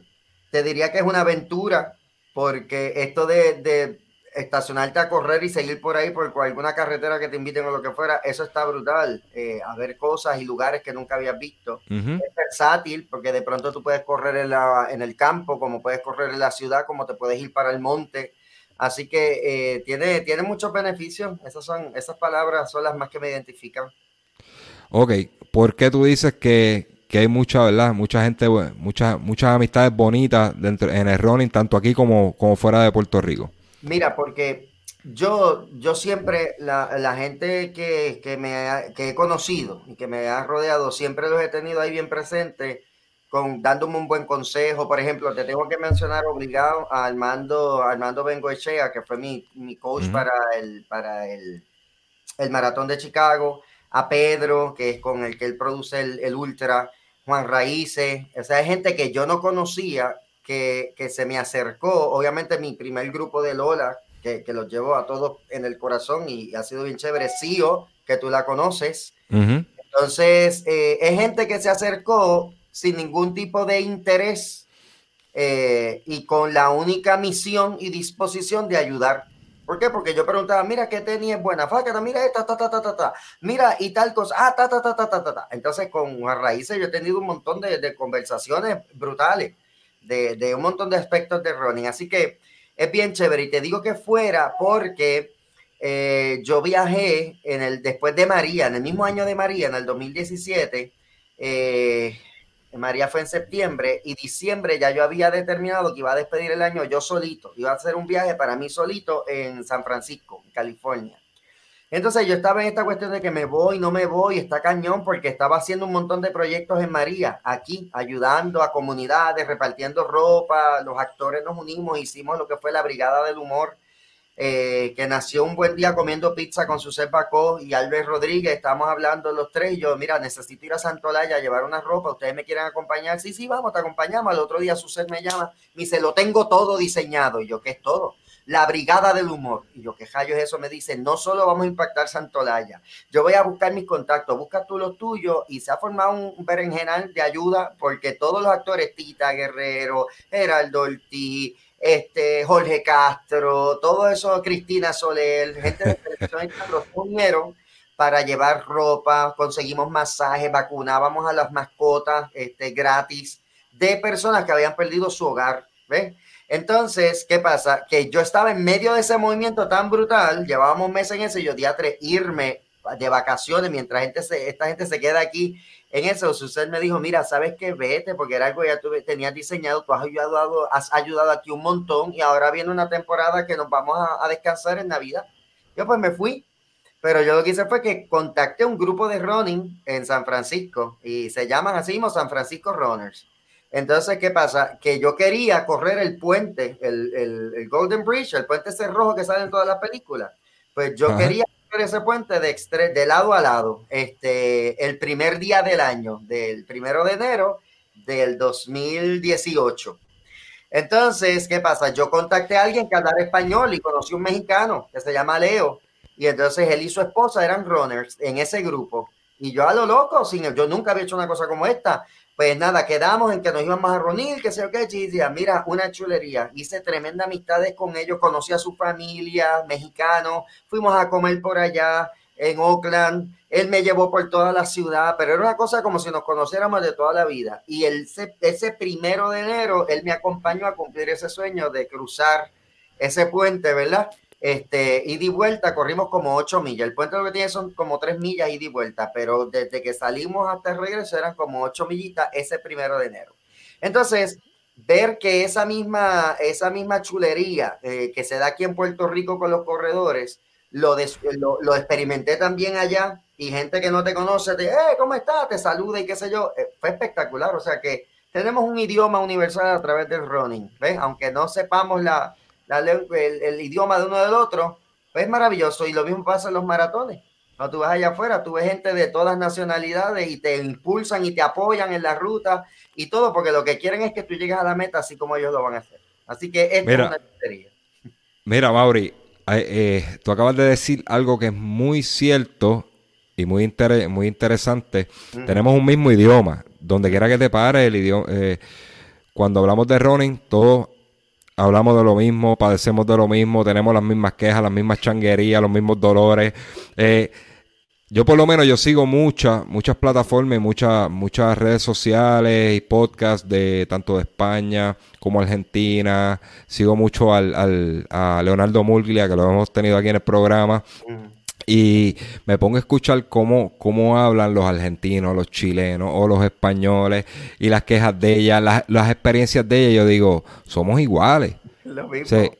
te diría que es una aventura, porque esto de estacionarte a correr y seguir por ahí por alguna carretera que te inviten o lo que fuera, eso está brutal. Eh, a ver cosas y lugares que nunca habías visto. Es versátil porque de pronto tú puedes correr en, la, en, el campo, como puedes correr en la ciudad, como te puedes ir para el monte. Así que eh, tiene, tiene muchos beneficios. Esas, son, esas palabras son las más que me identifican. Ok, ¿por qué tú dices que, que hay mucha, ¿verdad? Mucha gente, muchas, muchas amistades bonitas dentro, en el running, tanto aquí como, como fuera de Puerto Rico? Mira, porque yo, yo siempre, la, la gente que, que, me que he conocido y que me ha rodeado, siempre los he tenido ahí bien presentes, con, dándome un buen consejo. Por ejemplo, te tengo que mencionar obligado a Armando, Armando Bengoechea, que fue mi, mi coach para, el, para el, el, maratón de Chicago, a Pedro, que es con el que él produce el, el Ultra, Juan Raíces, o sea, hay gente que yo no conocía que, se me acercó, obviamente mi primer grupo de Lola, que, que los llevo a todos en el corazón y ha sido bien chévere, Sio, que tú la conoces, Entonces, eh, es gente que se acercó sin ningún tipo de interés eh, y con la única misión y disposición de ayudar. ¿Por qué? Porque yo preguntaba, mira, ¿qué tenía buena? Fácata, mira esta, ta, ta, ta, ta, ta. Mira, y tal cosa, ah, ta, ta, ta, ta, ta, ta. Entonces, con raíces yo he tenido un montón de, de conversaciones brutales, de, un montón de aspectos de running. Así que es bien chévere. Y te digo que fuera porque eh, yo viajé en el, después de María, en el mismo año de María, en el 2017. Eh, María fue en septiembre y diciembre ya yo había determinado que iba a despedir el año yo solito. Iba a hacer un viaje para mí solito en San Francisco, California. Entonces yo estaba en esta cuestión de que me voy, no me voy, está cañón porque estaba haciendo un montón de proyectos en María, aquí, ayudando a comunidades, repartiendo ropa, los actores nos unimos, hicimos lo que fue la Brigada del Humor eh, que nació un buen día comiendo pizza con su Bacó y Albert Rodríguez, estamos hablando los tres, y yo, mira, necesito ir a Santolaya a llevar una ropa, ustedes me quieren acompañar, sí, sí, vamos, te acompañamos, al otro día Suset me llama, me dice, lo tengo todo diseñado, y yo, ¿qué es todo? La Brigada del Humor, y yo, ¿qué es eso? Me dice, no solo vamos a impactar Santolaya, yo voy a buscar mis contactos, busca tú los tuyos, y se ha formado un berenjenal de ayuda, porque todos los actores, Tita Guerrero, Geraldo Ortiz, este, Jorge Castro, todo eso, Cristina Soler, gente de televisión unieron para llevar ropa, conseguimos masajes, vacunábamos a las mascotas este, gratis de personas que habían perdido su hogar. ¿ves? Entonces, ¿qué pasa? Que yo estaba en medio de ese movimiento tan brutal, llevábamos meses en ese, y yo irme de vacaciones mientras gente esta gente se queda aquí en eso, Susel me dijo, mira, ¿sabes qué? Vete, porque era algo que ya tú tenías diseñado, tú has ayudado, has ayudado aquí un montón y ahora viene una temporada que nos vamos a, descansar en Navidad. Yo pues me fui, pero yo lo que hice fue que contacté un grupo de running en San Francisco y se llaman así mismo San Francisco Runners. Entonces, ¿qué pasa? Que yo quería correr el puente, el, el, Golden Bridge, el puente ese rojo que sale en todas las películas. Pues yo quería ese puente de, de lado a lado, este, el primer día del año, del primero de enero del 2018. Entonces, ¿qué pasa? Yo contacté a alguien que hablaba español y conocí un mexicano que se llama Leo. Y entonces él y su esposa eran runners en ese grupo. Y yo a lo loco, sin, yo nunca había hecho una cosa como esta. Pues nada, quedamos en que nos íbamos a reunir, que sé yo qué, decía, mira, una chulería. Hice tremenda amistades con ellos, conocí a su familia, mexicano, fuimos a comer por allá en Oakland, él me llevó por toda la ciudad, pero era una cosa como si nos conociéramos de toda la vida. Y el, ese primero de enero, él me acompañó a cumplir ese sueño de cruzar ese puente, ¿verdad? Este, ida y vuelta, corrimos como ocho millas. El puente lo que tiene son como tres millas ida y vuelta, pero desde que salimos hasta el regreso eran como ocho millitas ese primero de enero. Entonces, ver que esa misma, esa misma chulería eh, que se da aquí en Puerto Rico con los corredores, lo, lo, experimenté también allá y gente que no te conoce te, eh, ¿cómo estás? Te saluda y qué sé yo. Eh, fue espectacular. O sea que tenemos un idioma universal a través del running, ¿ves? Aunque no sepamos la, el, idioma de uno del otro, pues es maravilloso. Y lo mismo pasa en los maratones. Cuando tú vas allá afuera, tú ves gente de todas nacionalidades y te impulsan y te apoyan en la ruta y todo, porque lo que quieren es que tú llegues a la meta así como ellos lo van a hacer. Así que mira, es una tontería. Mira, Mauri, eh, eh, tú acabas de decir algo que es muy cierto y muy, muy interesante. Tenemos un mismo idioma. Donde quiera que te pare, el idioma. Eh, cuando hablamos de running, todos hablamos de lo mismo, padecemos de lo mismo, tenemos las mismas quejas, las mismas changuerías, los mismos dolores. Eh, yo por lo menos yo sigo muchas, muchas plataformas y muchas, muchas redes sociales y podcasts de tanto de España como Argentina. Sigo mucho al, al, a Leonardo Murglia, que lo hemos tenido aquí en el programa. Y me pongo a escuchar cómo, cómo hablan los argentinos, los chilenos o los españoles y las quejas de ellas, las, las experiencias de ellas. Yo digo, somos iguales.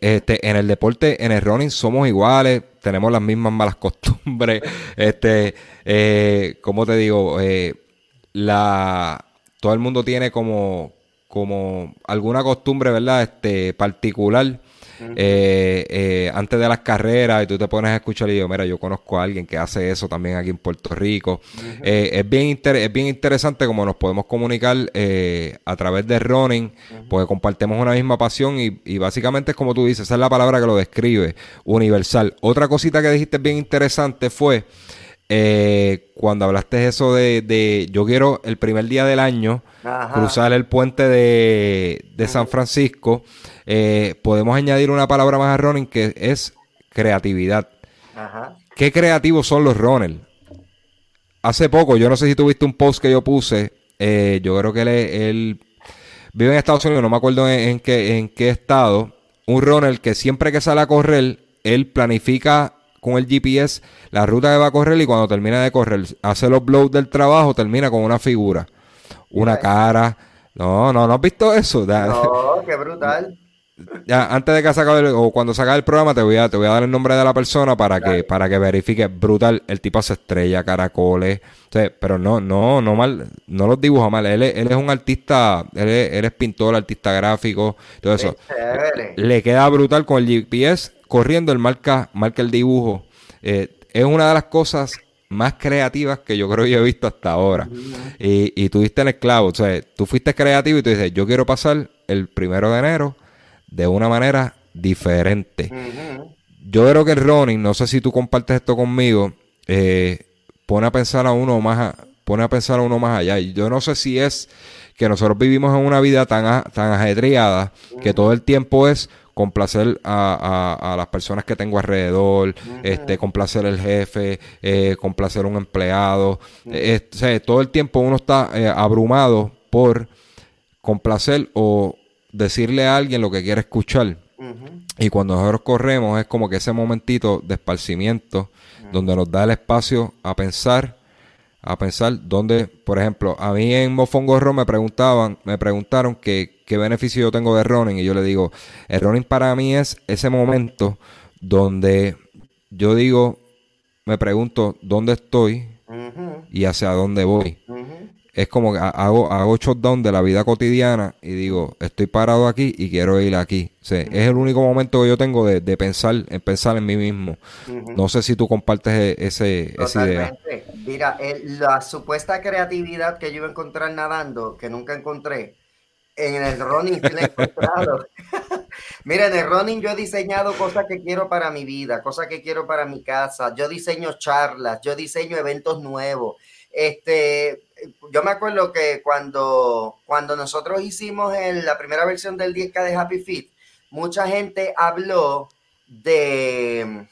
este, en el deporte, en el running, somos iguales, tenemos las mismas malas costumbres. este, eh, ¿Cómo te digo? Eh, la, todo el mundo tiene como, como alguna costumbre, ¿verdad? Este, particular eh, eh, antes de las carreras y tú te pones a escuchar y digo, mira, yo conozco a alguien que hace eso también aquí en Puerto Rico. Eh, es, bien es bien interesante como nos podemos comunicar a través de running, porque compartimos una misma pasión y, básicamente es como tú dices, esa es la palabra que lo describe, universal. Otra cosita que dijiste bien interesante fue... eh, cuando hablaste eso de, yo quiero el primer día del año cruzar el puente de, San Francisco, eh, podemos añadir una palabra más a running que es creatividad. ¿Qué creativos son los runners? Hace poco, yo no sé si tuviste un post que yo puse, eh, yo creo que él, vive en Estados Unidos, no me acuerdo en, qué, en qué estado, un runner que siempre que sale a correr, él planifica con el GPS la ruta que va a correr y cuando termina de correr, hace los blows del trabajo, termina con una figura, una cara. No, no, ¿no has visto eso? No, qué brutal. Ya, antes de que se acabe o cuando se acabe el programa, te voy a, te voy a dar el nombre de la persona para que, para que verifique. Brutal, el tipo hace estrella, caracoles. pero no, no, no mal, no los dibuja mal. Él, él es un artista, él es, pintor, artista gráfico, todo eso. Le queda brutal con el GPS corriendo, el marca, marca el dibujo. Eh, es una de las cosas más creativas que yo creo que he visto hasta ahora. Y, y tú diste el esclavo, o sea, tú fuiste creativo y tú dices, yo quiero pasar el primero de enero de una manera diferente. Yo creo que el running, no sé si tú compartes esto conmigo, eh, pone a pensar a uno más, pone a pensar a uno más allá. Y yo no sé si es que nosotros vivimos en una vida tan, tan ajetreada que todo el tiempo es complacer a, las personas que tengo alrededor, este, complacer al jefe, eh, complacer a un empleado. Eh, todo el tiempo uno está abrumado por complacer o, decirle a alguien lo que quiere escuchar. Y cuando nosotros corremos es como que ese momentito de esparcimiento donde nos da el espacio a pensar, a pensar dónde, por ejemplo, a mí en Mofongorro me preguntaban, me preguntaron que, qué beneficio yo tengo de running. Y yo le digo, el running para mí es ese momento donde yo digo, me pregunto dónde estoy y hacia dónde voy. Es como que hago, hago shutdown de la vida cotidiana y digo, estoy parado aquí y quiero ir aquí. es el único momento que yo tengo de, pensar, en pensar en mí mismo. No sé si tú compartes e, ese, esa idea. Mira, la supuesta creatividad que yo iba a encontrar nadando, que nunca encontré, en el running he encontrado. Mira, en el running yo he diseñado cosas que quiero para mi vida, cosas que quiero para mi casa. Yo diseño charlas, yo diseño eventos nuevos. Este, yo me acuerdo que cuando, cuando nosotros hicimos la primera versión del 10K de Happy Fit, mucha gente habló de,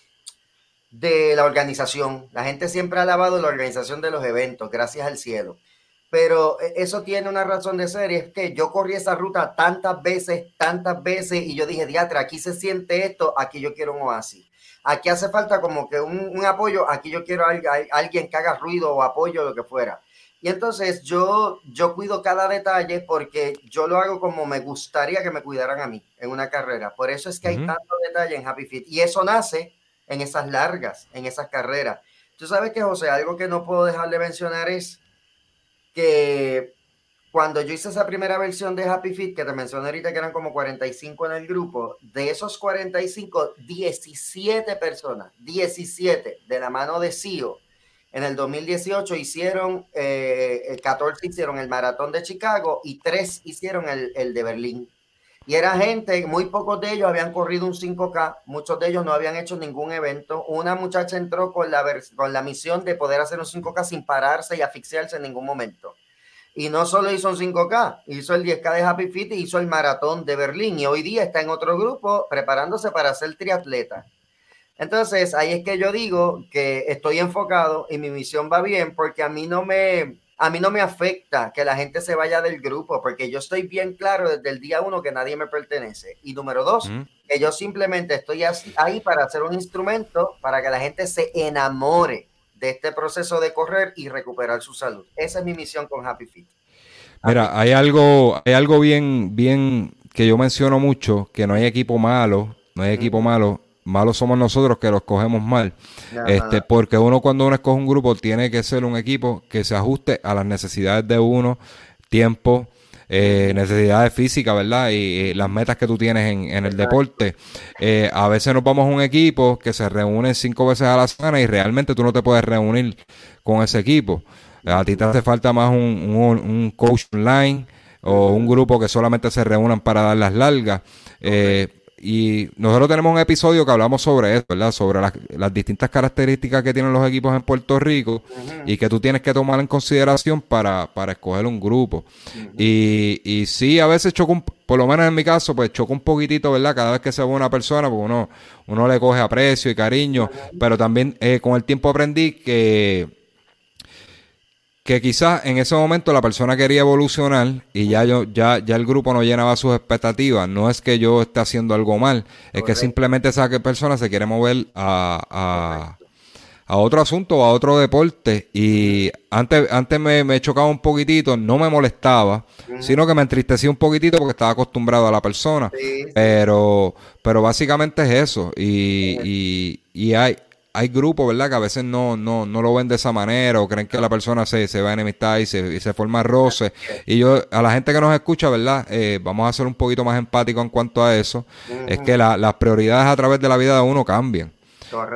de la organización. La gente siempre ha alabado la organización de los eventos, gracias al cielo. Pero e, eso tiene una razón de ser y es que yo corrí esa ruta tantas veces, tantas veces y yo dije, diatre, aquí se siente esto, aquí yo quiero un oasis. Aquí hace falta como que un, apoyo, aquí yo quiero a, alguien que haga ruido o apoyo, lo que fuera. Y entonces yo, yo cuido cada detalle porque yo lo hago como me gustaría que me cuidaran a mí en una carrera. Por eso es que hay tanto detalle en Happy Fit. Y eso nace en esas largas, en esas carreras. Tú sabes que, José, algo que no puedo dejar de mencionar es que cuando yo hice esa primera versión de Happy Fit, que te mencioné ahorita que eran como 45 en el grupo, de esos 45, 17 personas, 17 de la mano de CEO en el 2018 hicieron, eh, 14 hicieron el maratón de Chicago y 3 hicieron el, el, de Berlín. Y era gente, muy pocos de ellos habían corrido un 5K, muchos de ellos no habían hecho ningún evento. Una muchacha entró con la, con la misión de poder hacer un 5K sin pararse y asfixiarse en ningún momento. Y no solo hizo un 5K, hizo el 10K de Happy Fit y hizo el maratón de Berlín. Y hoy día está en otro grupo preparándose para ser triatleta. Entonces, ahí es que yo digo que estoy enfocado y mi misión va bien porque a mí no me, a mí no me afecta que la gente se vaya del grupo porque yo estoy bien claro desde el día uno que nadie me pertenece. Y número dos, que yo simplemente estoy ahí para hacer un instrumento para que la gente se enamore de este proceso de correr y recuperar su salud. Esa es mi misión con Happy Fit. Mira, hay algo, hay algo bien, bien que yo menciono mucho, que no hay equipo malo, no hay equipo malo malos somos nosotros que los cogemos mal. Este, porque uno cuando uno escoge un grupo tiene que ser un equipo que se ajuste a las necesidades de uno, tiempo, eh, necesidades físicas, ¿verdad? Y, las metas que tú tienes en, el deporte. Eh, a veces nos vamos a un equipo que se reúne cinco veces a la semana y realmente tú no te puedes reunir con ese equipo. A ti te hace falta más un, un, coach online o un grupo que solamente se reúnan para dar las largas. Eh, y nosotros tenemos un episodio que hablamos sobre eso, ¿verdad? Sobre las, distintas características que tienen los equipos en Puerto Rico y que tú tienes que tomar en consideración para, para escoger un grupo. y, y sí, a veces choca un, por lo menos en mi caso, pues choca un poquitito, ¿verdad? Cada vez que se ve una persona, pues uno, uno le coge aprecio y cariño, pero también eh, con el tiempo aprendí que que quizás en ese momento la persona quería evolucionar y ya yo ya ya el grupo no llenaba sus expectativas. No es que yo esté haciendo algo mal es que simplemente esa persona se quiere mover a, a, otro asunto o a otro deporte. Y antes antes me, me chocaba un poquitito no me molestaba sino que me entristecía un poquitito porque estaba acostumbrado a la persona. Pero pero básicamente es eso. Y, y, y hay hay grupos, ¿verdad? Que a veces no, no, no lo ven de esa manera o creen que la persona se, se va a enemistar y se, y se forma roce. Y yo, a la gente que nos escucha, ¿verdad? Eh, vamos a ser un poquito más empáticos en cuanto a eso. Es que las prioridades a través de la vida de uno cambian.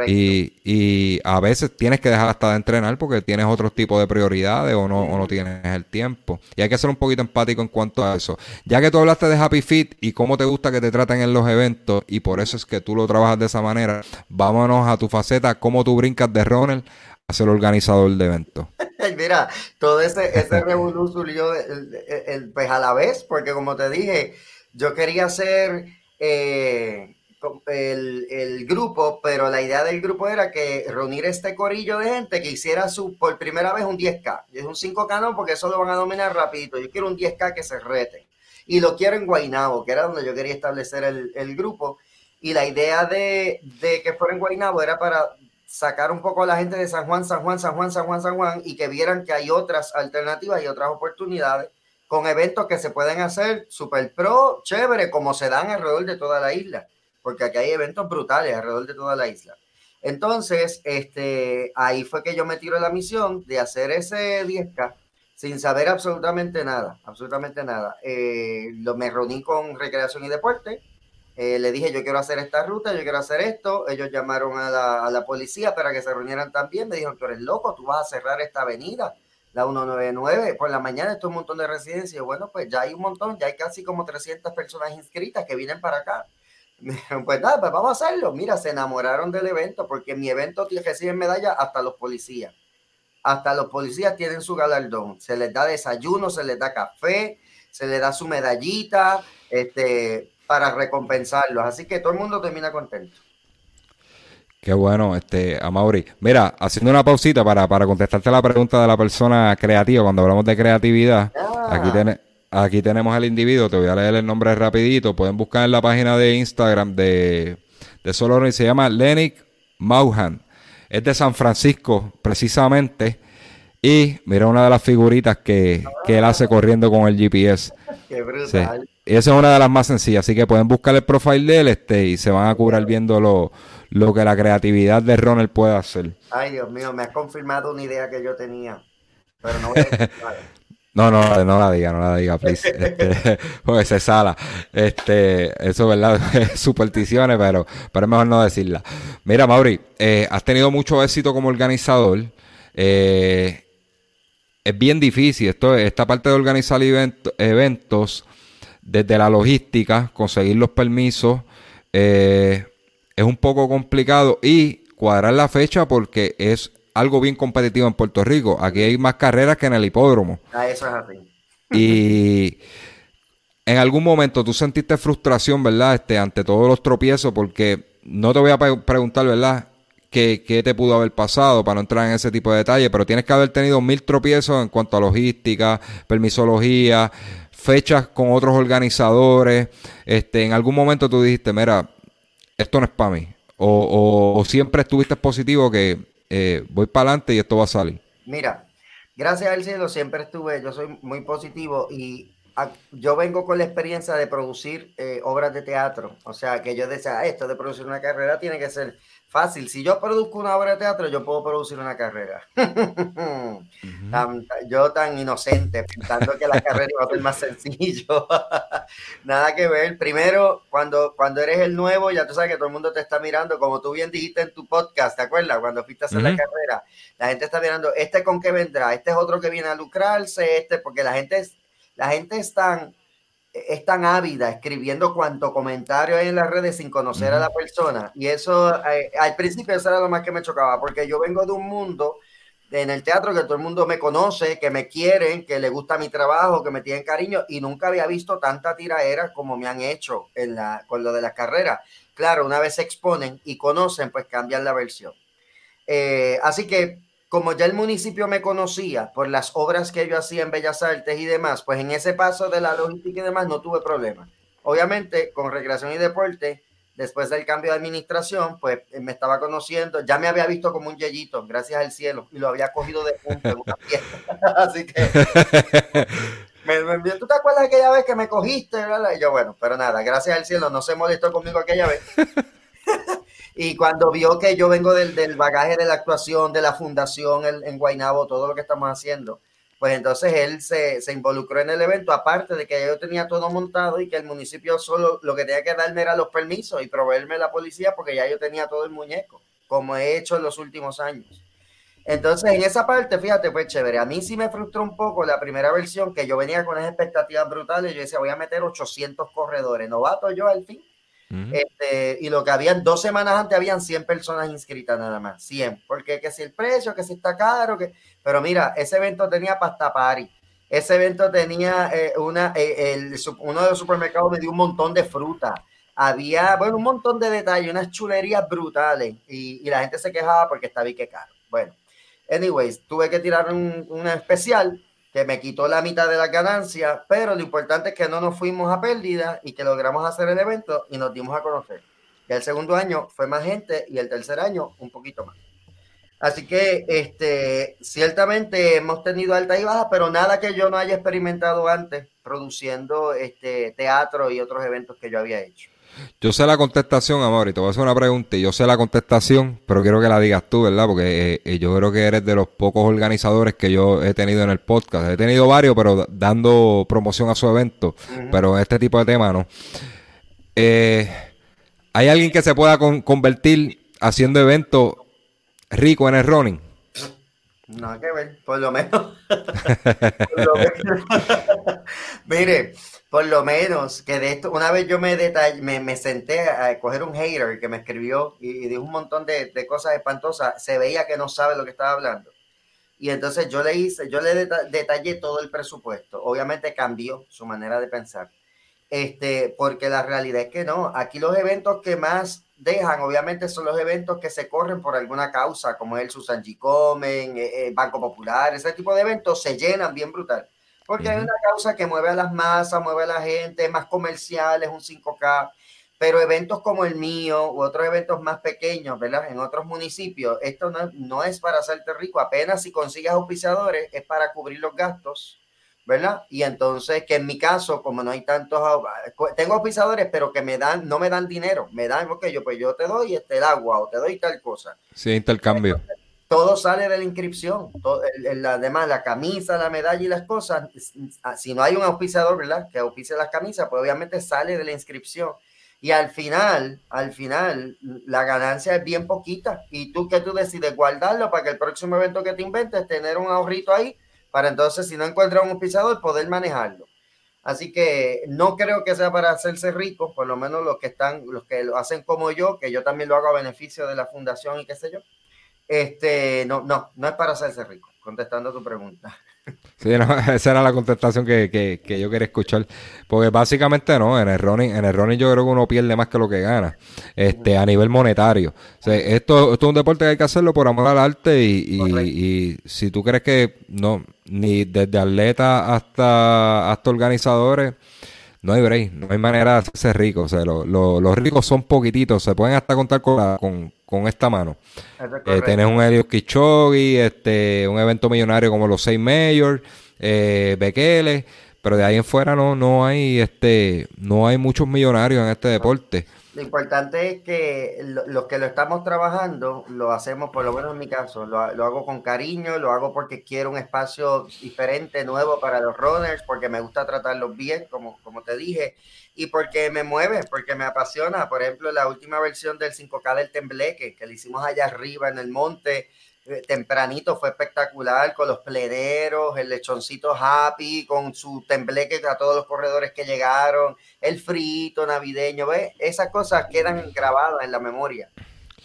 Y, y a veces tienes que dejar hasta de entrenar porque tienes otro tipo de prioridades o no, o no tienes el tiempo. Y hay que ser un poquito empático en cuanto a eso. Ya que tú hablaste de Happy Fit y cómo te gusta que te traten en los eventos y por eso es que tú lo trabajas de esa manera, vámonos a tu faceta, cómo tú brincas de Ronald a ser organizador de eventos. Mira, todo ese, ese revolución el, el, pues a la vez, porque como te dije, yo quería ser... Eh, el, el, grupo, pero la idea del grupo era que reunir este corillo de gente que hiciera su por primera vez un 10K. Es un 5K no, porque eso lo van a dominar rapidito. Yo quiero un 10K que se rete. Y lo quiero en Guainabo, que era donde yo quería establecer el, el grupo. Y la idea de, de, que fuera en Guainabo era para sacar un poco a la gente de San Juan, San Juan, San Juan, San Juan, San Juan, y que vieran que hay otras alternativas y otras oportunidades con eventos que se pueden hacer super pro, chévere, como se dan alrededor de toda la isla porque aquí hay eventos brutales alrededor de toda la isla. Entonces, este, ahí fue que yo me tiro la misión de hacer ese 10K sin saber absolutamente nada, absolutamente nada. Eh, lo, me reuní con Recreación y Deporte, eh, le dije yo quiero hacer esta ruta, yo quiero hacer esto, ellos llamaron a la, a la, policía para que se reunieran también, me dijeron, tú eres loco, tú vas a cerrar esta avenida, la 199, por la mañana esto es un montón de residencias, bueno, pues ya hay un montón, ya hay casi como 300 personas inscritas que vienen para acá. Pues nada, pues vamos a hacerlo. Mira, se enamoraron del evento porque mi evento reciben medalla hasta los policías. Hasta los policías tienen su galardón. Se les da desayuno, se les da café, se les da su medallita este, para recompensarlos. Así que todo el mundo termina contento. Qué bueno, este, Amaury. Mira, haciendo una pausita para, para contestarte la pregunta de la persona creativa, cuando hablamos de creatividad, aquí, ah. Aquí tenemos al individuo, te voy a leer el nombre rapidito. Pueden buscar en la página de Instagram de, de y se llama Lenik Mauhan. Es de San Francisco, precisamente. Y mira una de las figuritas que, él hace corriendo con el GPS. Qué brutal. Y esa es una de las más sencillas, así que pueden buscar el profile de él este, y se van a curar viendo lo, lo que la creatividad de Ronald puede hacer. Ay, Dios mío, me has confirmado una idea que yo tenía. Pero no voy a No, no, no la diga, no la diga, please. Este, pues se sala. Este, eso, ¿verdad? Supersticiones, pero, pero es mejor no decirla. Mira, Mauri, eh, has tenido mucho éxito como organizador. Eh, es bien difícil esto, esta parte de organizar eventos, desde la logística, conseguir los permisos, eh, es un poco complicado y cuadrar la fecha porque es algo bien competitivo en Puerto Rico. Aquí hay más carreras que en el hipódromo. Ah, eso es así. Y en algún momento tú sentiste frustración, ¿verdad? Este, ante todos los tropiezos, porque no te voy a preguntar, ¿verdad? ¿Qué, ¿Qué, te pudo haber pasado para no entrar en ese tipo de detalles? Pero tienes que haber tenido mil tropiezos en cuanto a logística, permisología, fechas con otros organizadores. Este, en algún momento tú dijiste, mira, esto no es para mí. O, o siempre estuviste positivo que eh, voy para adelante y esto va a salir? Mira, gracias al cielo siempre estuve, yo soy muy positivo y yo vengo con la experiencia de producir eh, obras de teatro. O sea, que yo decía, ah, esto de producir una carrera tiene que ser fácil. Si yo produzco una obra de teatro, yo puedo producir una carrera. yo tan inocente, pensando que la carrera iba a ser más sencillo. Nada que ver. Primero, cuando, cuando eres el nuevo, ya tú sabes que todo el mundo te está mirando, como tú bien dijiste en tu podcast, ¿te acuerdas? Cuando fuiste a hacer la carrera, la gente está mirando, ¿este con qué vendrá? Este es otro que viene a lucrarse, este, porque la gente es la gente es tan, es tan ávida escribiendo cuanto comentario hay en las redes sin conocer a la persona. Y eso, eh, al principio eso era lo más que me chocaba, porque yo vengo de un mundo en el teatro que todo el mundo me conoce, que me quieren, que le gusta mi trabajo, que me tienen cariño, y nunca había visto tanta tiraera como me han hecho en la, con lo de las carreras. Claro, una vez se exponen y conocen, pues cambian la versión. Eh, así que como ya el municipio me conocía por las obras que yo hacía en Bellas Artes y demás, pues en ese paso de la logística y demás no tuve problema. Obviamente, con recreación y deporte, después del cambio de administración, pues eh, me estaba conociendo, ya me había visto como un yeyito, gracias al cielo, y lo había cogido de punto en una fiesta. Así que me, me, ¿tú te acuerdas de aquella vez que me cogiste? Y yo, bueno, pero nada, gracias al cielo, no se molestó conmigo aquella vez. Y cuando vio que yo vengo del, del bagaje de la actuación, de la fundación en, en Guaynabo, todo lo que estamos haciendo, pues entonces él se, se, involucró en el evento, aparte de que yo tenía todo montado y que el municipio solo lo que tenía que darme era los permisos y proveerme la policía porque ya yo tenía todo el muñeco, como he hecho en los últimos años. Entonces, en esa parte, fíjate, pues chévere. A mí sí me frustró un poco la primera versión, que yo venía con unas expectativas brutales. Yo decía, voy a meter 800 corredores. Novato yo al fin este, y lo que habían dos semanas antes habían 100 personas inscritas nada más, 100, porque que si el precio, que si está caro, que... pero mira, ese evento tenía pasta party, ese evento tenía eh, una, eh, el, uno de los supermercados me dio un montón de fruta, había, bueno, un montón de detalles, unas chulerías brutales y, y la gente se quejaba porque estaba y que caro. Bueno, anyways, tuve que tirar un, un especial que me quitó la mitad de la ganancia, pero lo importante es que no nos fuimos a pérdida y que logramos hacer el evento y nos dimos a conocer. El segundo año fue más gente y el tercer año un poquito más. Así que este, ciertamente hemos tenido alta y baja, pero nada que yo no haya experimentado antes produciendo este, teatro y otros eventos que yo había hecho. Yo sé la contestación, amor, y te voy a hacer una pregunta. Y yo sé la contestación, pero quiero que la digas tú, ¿verdad? Porque eh, eh, yo creo que eres de los pocos organizadores que yo he tenido en el podcast. He tenido varios, pero dando promoción a su evento. Pero este tipo de tema no. Eh, ¿Hay alguien que se pueda convertir haciendo eventos ricos en el running? Nada que ver, por lo menos. por lo menos. Mire por lo menos que de esto, una vez yo me, me, me, senté a coger un hater que me escribió y, dijo un montón de, de, cosas espantosas, se veía que no sabe lo que estaba hablando. Y entonces yo le hice, yo le detallé todo el presupuesto. Obviamente cambió su manera de pensar. Este, porque la realidad es que no, aquí los eventos que más dejan, obviamente son los eventos que se corren por alguna causa, como el Susan G. Comen, eh, eh, Banco Popular, ese tipo de eventos se llenan bien brutal porque hay una causa que mueve a las masas, mueve a la gente, es más comercial, es un 5K, pero eventos como el mío u otros eventos más pequeños, ¿verdad? En otros municipios, esto no, no es para hacerte rico, apenas si consigues auspiciadores es para cubrir los gastos, ¿verdad? Y entonces, que en mi caso, como no hay tantos, tengo auspiciadores, pero que me dan, no me dan dinero, me dan, ok, yo pues yo te doy este, el agua o te doy tal cosa. Sí, intercambio todo sale de la inscripción, todo, además la camisa, la medalla y las cosas, ah, si no hay un auspiciador, ¿verdad? Que auspice las camisas, pues obviamente sale de la inscripción. Y al final, al final, la ganancia es bien poquita. Y tú que tú decides guardarlo para que el próximo evento que te inventes, tener un ahorrito ahí, para entonces, si no encuentras un auspiciador, poder manejarlo. Así que no creo que sea para hacerse rico, por lo menos los que están, los que lo hacen como yo, que yo también lo hago a beneficio de la fundación y qué sé yo. Este, no, no, no es para hacerse rico, contestando tu pregunta. Sí, esa era la contestación que, que, yo quería escuchar. Porque básicamente no, en el running, en el running yo creo que uno pierde más que lo que gana, este, a nivel monetario. esto, esto es un deporte que hay que hacerlo por amor al arte y, y, si tú crees que no, ni desde atletas hasta, hasta organizadores, no hay break, no hay manera de hacerse rico. O sea, los ricos son poquititos, se pueden hasta contar con, con, con esta mano. Eh, tenés un Helio Kichogi, este, un evento millonario como los seis Majors, eh, Bekele, pero de ahí en fuera no, no hay, este, no hay muchos millonarios en este deporte. Lo importante es que los que lo estamos trabajando, lo hacemos, por lo menos en mi caso, lo, lo, hago con cariño, lo hago porque quiero un espacio diferente, nuevo para los runners, porque me gusta tratarlos bien, como, como te dije, y porque me mueve, porque me apasiona. Por ejemplo, la última versión del 5K del Tembleque, que le hicimos allá arriba en el monte, tempranito fue espectacular con los plederos, el lechoncito happy, con su tembleque a todos los corredores que llegaron, el frito navideño, ¿ves? Esas cosas quedan grabadas en la memoria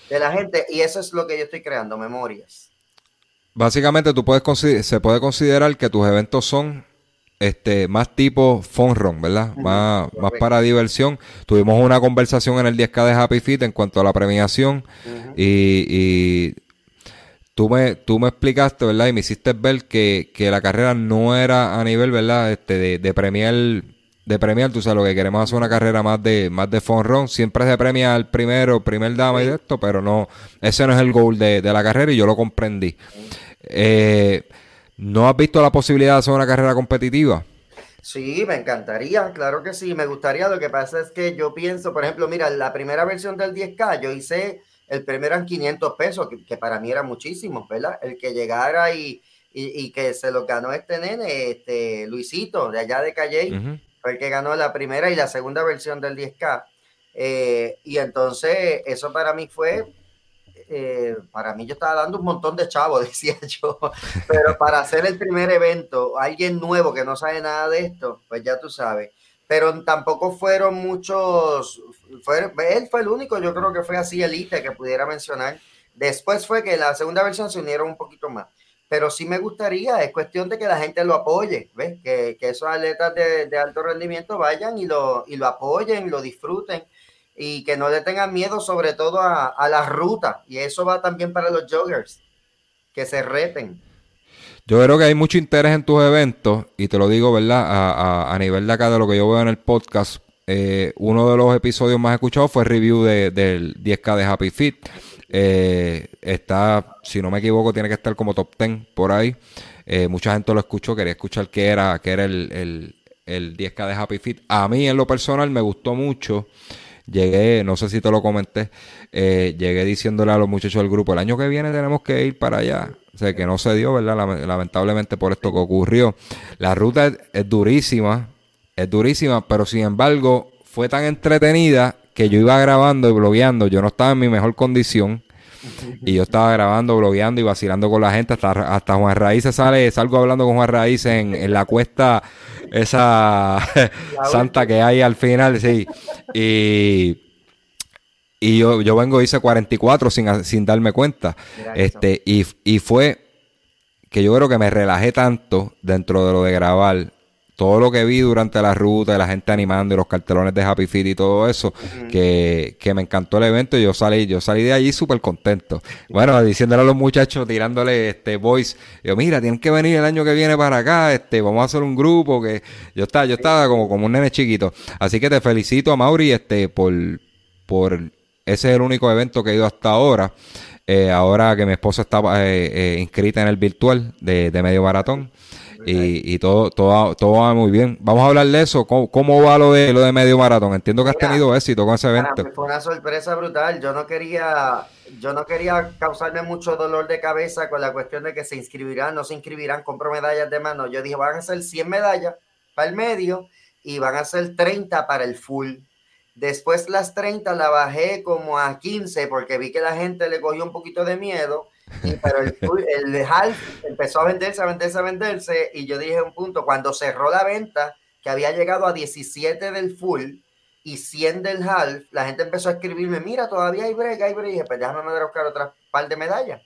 de la gente y eso es lo que yo estoy creando, memorias. Básicamente tú puedes se puede considerar que tus eventos son este, más tipo fun run, ¿verdad? más, más para diversión. Tuvimos una conversación en el 10K de Happy Fit en cuanto a la premiación y, tú, me, tú me explicaste, ¿verdad? Y me hiciste ver que, la carrera no era a nivel, ¿verdad? Este, de, de premiar de premiar, tú sabes lo que queremos hacer una carrera más de más de fun run, siempre se premia al primero, primer dama y de esto, pero no, ese no es el goal de, de la carrera y yo lo comprendí. Eh, ¿No has visto la posibilidad de hacer una carrera competitiva? Sí, me encantaría, claro que sí, me gustaría. Lo que pasa es que yo pienso, por ejemplo, mira, la primera versión del 10K, yo hice el primero en 500 pesos, que, para mí era muchísimo, ¿verdad? El que llegara y, y, que se lo ganó este nene, este Luisito, de allá de Calle, fue el que ganó la primera y la segunda versión del 10K. Eh, y entonces, eso para mí fue eh, para mí yo estaba dando un montón de chavos, decía yo, pero para hacer el primer evento, alguien nuevo que no sabe nada de esto, pues ya tú sabes. Pero tampoco fueron muchos, fue, él fue el único, yo creo que fue así elite que pudiera mencionar. Después fue que la segunda versión se unieron un poquito más. Pero sí me gustaría, es cuestión de que la gente lo apoye, ¿ves? Que, que esos atletas de, de, alto rendimiento vayan y lo, y lo apoyen, lo disfruten y que no le tengan miedo sobre todo a, a la ruta. Y eso va también para los joggers, que se reten. Yo creo que hay mucho interés en tus eventos y te lo digo, ¿verdad? A, a, nivel de acá de lo que yo veo en el podcast, eh, uno de los episodios más escuchados fue el review de, del 10K de Happy Fit. Eh, está, si no me equivoco, tiene que estar como top 10 por ahí. Eh, mucha gente lo escuchó, quería escuchar qué era, qué era el, el, el 10K de Happy Fit. A mí, en lo personal, me gustó mucho llegué, no sé si te lo comenté, llegué diciéndole a los muchachos del grupo, el año que viene tenemos que ir para allá. O sea, que no se dio, ¿verdad? Lamentablemente por esto que ocurrió. La ruta es, durísima, es durísima, pero sin embargo fue tan entretenida que yo iba grabando y blogueando, yo no estaba en mi mejor condición. Y yo estaba grabando, blogueando y vacilando con la gente. Hasta, hasta Juan Raíces sale, salgo hablando con Juan Raíces en, en la cuesta esa santa que hay al final, sí. Y, y yo, yo vengo, hice 44 sin, sin darme cuenta. este y, y fue que yo creo que me relajé tanto dentro de lo de grabar todo lo que vi durante la ruta, la gente animando y los cartelones de Happy Feet y todo eso, que, que, me encantó el evento y yo salí, yo salí de allí súper contento. Bueno, diciéndole a los muchachos, tirándole este voice, yo, mira, tienen que venir el año que viene para acá, este, vamos a hacer un grupo que yo estaba, yo estaba como, como un nene chiquito. Así que te felicito a Mauri, este, por, por ese es el único evento que he ido hasta ahora. Eh, ahora que mi esposa estaba eh, eh, inscrita en el virtual de, de medio maratón y, y todo, todo, todo va muy bien. Vamos a hablar de eso. ¿Cómo, va lo de lo de medio maratón? Entiendo que has tenido éxito con ese evento. Fue una sorpresa brutal. Yo no quería, yo no quería causarme mucho dolor de cabeza con la cuestión de que se inscribirán, no se inscribirán, compro medallas de mano. Yo dije, van a ser 100 medallas para el medio y van a ser 30 para el full. Después las 30 la bajé como a 15 porque vi que la gente le cogió un poquito de miedo pero el, el half empezó a venderse, a venderse, a venderse, y yo dije un punto, cuando cerró la venta, que había llegado a 17 del full y 100 del half, la gente empezó a escribirme, mira, todavía hay break, hay break, y pues déjame mandar a buscar otra par de medallas.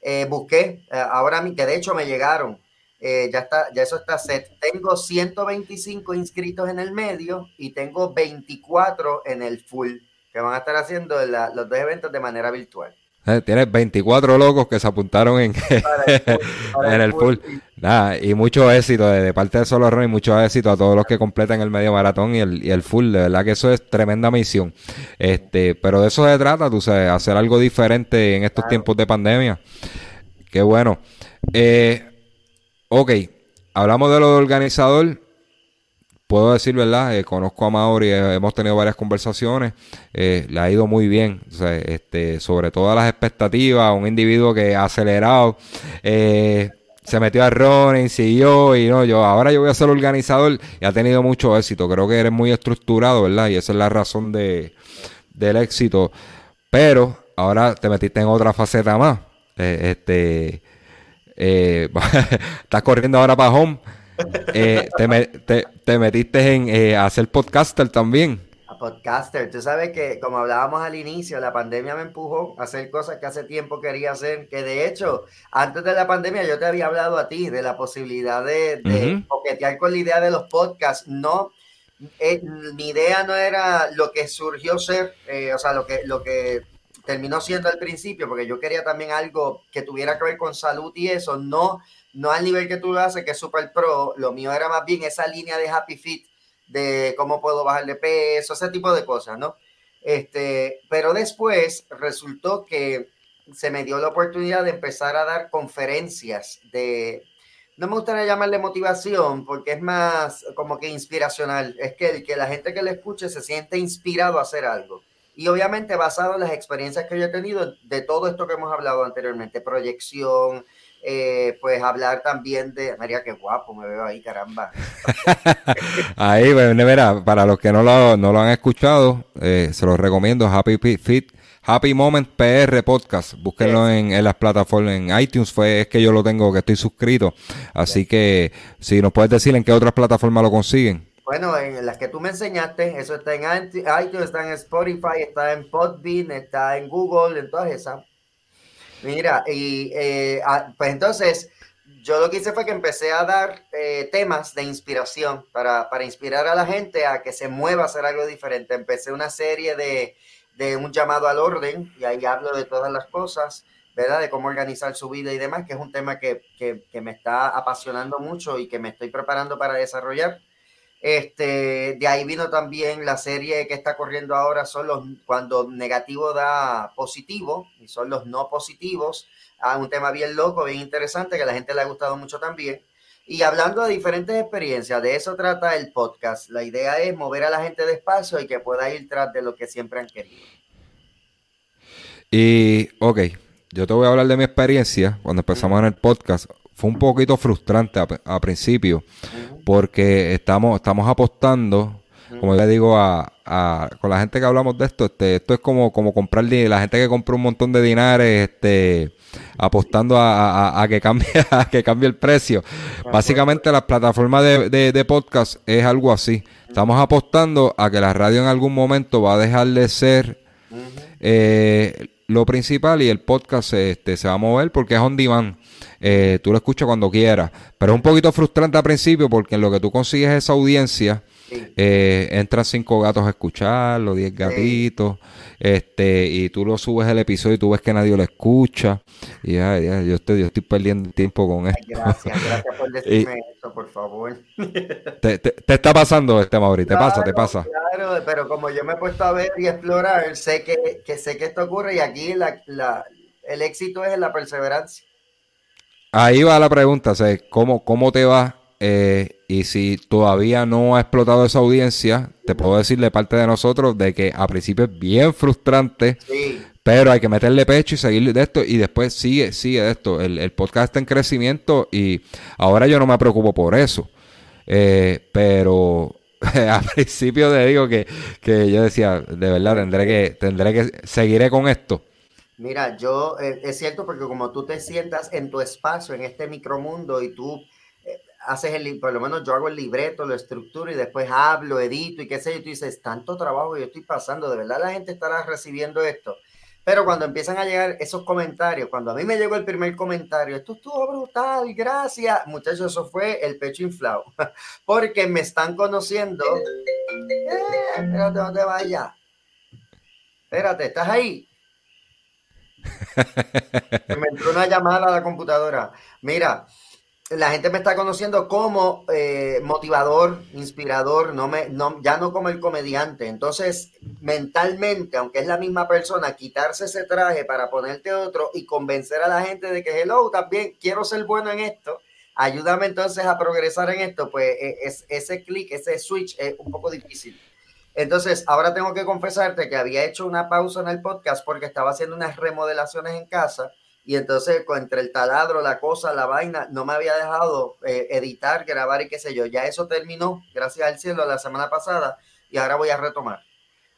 Eh, busqué, eh, ahora que de hecho me llegaron, eh, ya está, ya eso está set. Tengo 125 inscritos en el medio y tengo 24 en el full, que van a estar haciendo los dos eventos de manera virtual. Eh, tienes 24 locos que se apuntaron en, en el full. Nada, y mucho éxito de, parte de Solo Run y mucho éxito a todos los que completan el medio maratón y el, y el full. De verdad que eso es tremenda misión. Este, pero de eso se trata, tú sabes, hacer algo diferente en estos tiempos de pandemia. Qué bueno. Eh, ok, hablamos de lo de organizador puedo decir, ¿verdad? Eh, conozco a Mauri, eh, hemos tenido varias conversaciones, eh, le ha ido muy bien, este, sobre todas las expectativas, un individuo que ha acelerado, se metió a running, siguió y no, yo ahora yo voy a ser organizador y ha tenido mucho éxito, creo que eres muy estructurado, ¿verdad? Y esa es la razón de, del éxito, pero ahora te metiste en otra faceta más. Eh, este, eh, estás corriendo ahora para home. Eh, te, te, metiste en hacer podcaster también. A podcaster. Tú sabes que, como hablábamos al inicio, la pandemia me empujó a hacer cosas que hace tiempo quería hacer. Que de hecho, antes de la pandemia, yo te había hablado a ti de la posibilidad de, de con la idea de los podcasts. No eh, mi idea no era lo que surgió ser, eh, o sea, lo que, lo que terminó siendo al principio, porque yo quería también algo que tuviera que ver con salud y eso, no, no al nivel que tú lo haces, que es super pro, lo mío era más bien esa línea de happy fit, de cómo puedo bajar de peso, ese tipo de cosas, ¿no? Este, pero después resultó que se me dio la oportunidad de empezar a dar conferencias de no me gustaría llamarle motivación porque es más como que inspiracional. Es que, el, que la gente que le escuche se siente inspirado a hacer algo. Y obviamente basado en las experiencias que yo he tenido de todo esto que hemos hablado anteriormente, proyección, eh, pues hablar también de, María, qué guapo me veo ahí, caramba. ahí, bueno, para los que no lo, no lo han escuchado, eh, se los recomiendo, Happy Fit Happy Moment PR Podcast. Búsquenlo en, las plataformas, en iTunes fue, es que yo lo tengo, que estoy suscrito. Así que si nos puedes decir en qué otras plataformas lo consiguen. Bueno, en las que tú me enseñaste, eso está en iTunes, está en Spotify, está en Podbean, está en Google, en todas esas. Mira, y eh, ah, pues entonces yo lo que hice fue que empecé a dar eh, temas de inspiración para, para inspirar a la gente a que se mueva a hacer algo diferente. Empecé una serie de, de un llamado al orden, y ahí hablo de todas las cosas, ¿verdad? De cómo organizar su vida y demás, que es un tema que, me está apasionando mucho y que me estoy preparando para desarrollar. Este, de ahí vino también la serie que está corriendo ahora, son los cuando negativo da positivo y son los no positivos. Ah, un tema bien loco, bien interesante, que a la gente le ha gustado mucho también. Y hablando de diferentes experiencias, de eso trata el podcast. La idea es mover a la gente despacio y que pueda ir tras de lo que siempre han querido. Y, ok, yo te voy a hablar de mi experiencia cuando empezamos en el podcast. Fue un poquito frustrante a, principio porque estamos, estamos apostando, como le digo a, con la gente que hablamos de esto, este, esto es como, como comprar la gente que compra un montón de dinares, este apostando a, que cambie a que cambie el precio. Básicamente las plataformas de, de, podcast es algo así. Estamos apostando a que la radio en algún momento va a dejar de ser eh, lo principal y el podcast este, se va a mover porque es on demand. Eh, tú lo escuchas cuando quieras. Pero es un poquito frustrante al principio porque en lo que tú consigues esa audiencia eh, entran cinco gatos a escucharlo, diez gatitos, este, y tú lo subes el episodio y tú ves que nadie lo escucha. Y ya, yo, estoy, yo estoy perdiendo tiempo con esto. Gracias, gracias por decirme eso, por favor. Te, está pasando este Mauri, te pasa, te pasa. Claro, pero como yo me he puesto a ver y explorar, sé que, que sé que esto ocurre y aquí la, la, el éxito es en la perseverancia. Ahí va la pregunta, ¿cómo, cómo te va eh, y si todavía no ha explotado esa audiencia, te puedo decir de parte de nosotros de que a principio es bien frustrante, pero hay que meterle pecho y seguir de esto y después sigue, sigue de esto. El, podcast está en crecimiento y ahora yo no me preocupo por eso. Eh, pero a principio te digo que, que, yo decía, de verdad, tendré que, tendré que, seguiré con esto. Mira, yo, eh, es cierto porque como tú te sientas en tu espacio, en este micromundo y tú haces el, por lo menos yo hago el libreto, lo estructuro y después hablo, edito y qué sé yo, tú dices, tanto trabajo yo estoy pasando, de verdad la gente estará recibiendo esto. Pero cuando empiezan a llegar esos comentarios, cuando a mí me llegó el primer comentario, esto estuvo brutal, gracias, muchachos, eso fue el pecho inflado, porque me están conociendo. Eh, espérate, no te vayas. Espérate, ¿estás ahí? Me entró una llamada a la computadora. Mira, la gente me está conociendo como eh, motivador, inspirador, no me, no, ya no como el comediante. Entonces, mentalmente, aunque es la misma persona, quitarse ese traje para ponerte otro y convencer a la gente de que, hello, también quiero ser bueno en esto, ayúdame entonces a progresar en esto, pues e, es, ese clic, ese switch es un poco difícil. Entonces, ahora tengo que confesarte que había hecho una pausa en el podcast porque estaba haciendo unas remodelaciones en casa y entonces entre el taladro, la cosa, la vaina, no me había dejado eh, editar, grabar y qué sé yo. Ya eso terminó, gracias al cielo, la semana pasada y ahora voy a retomar.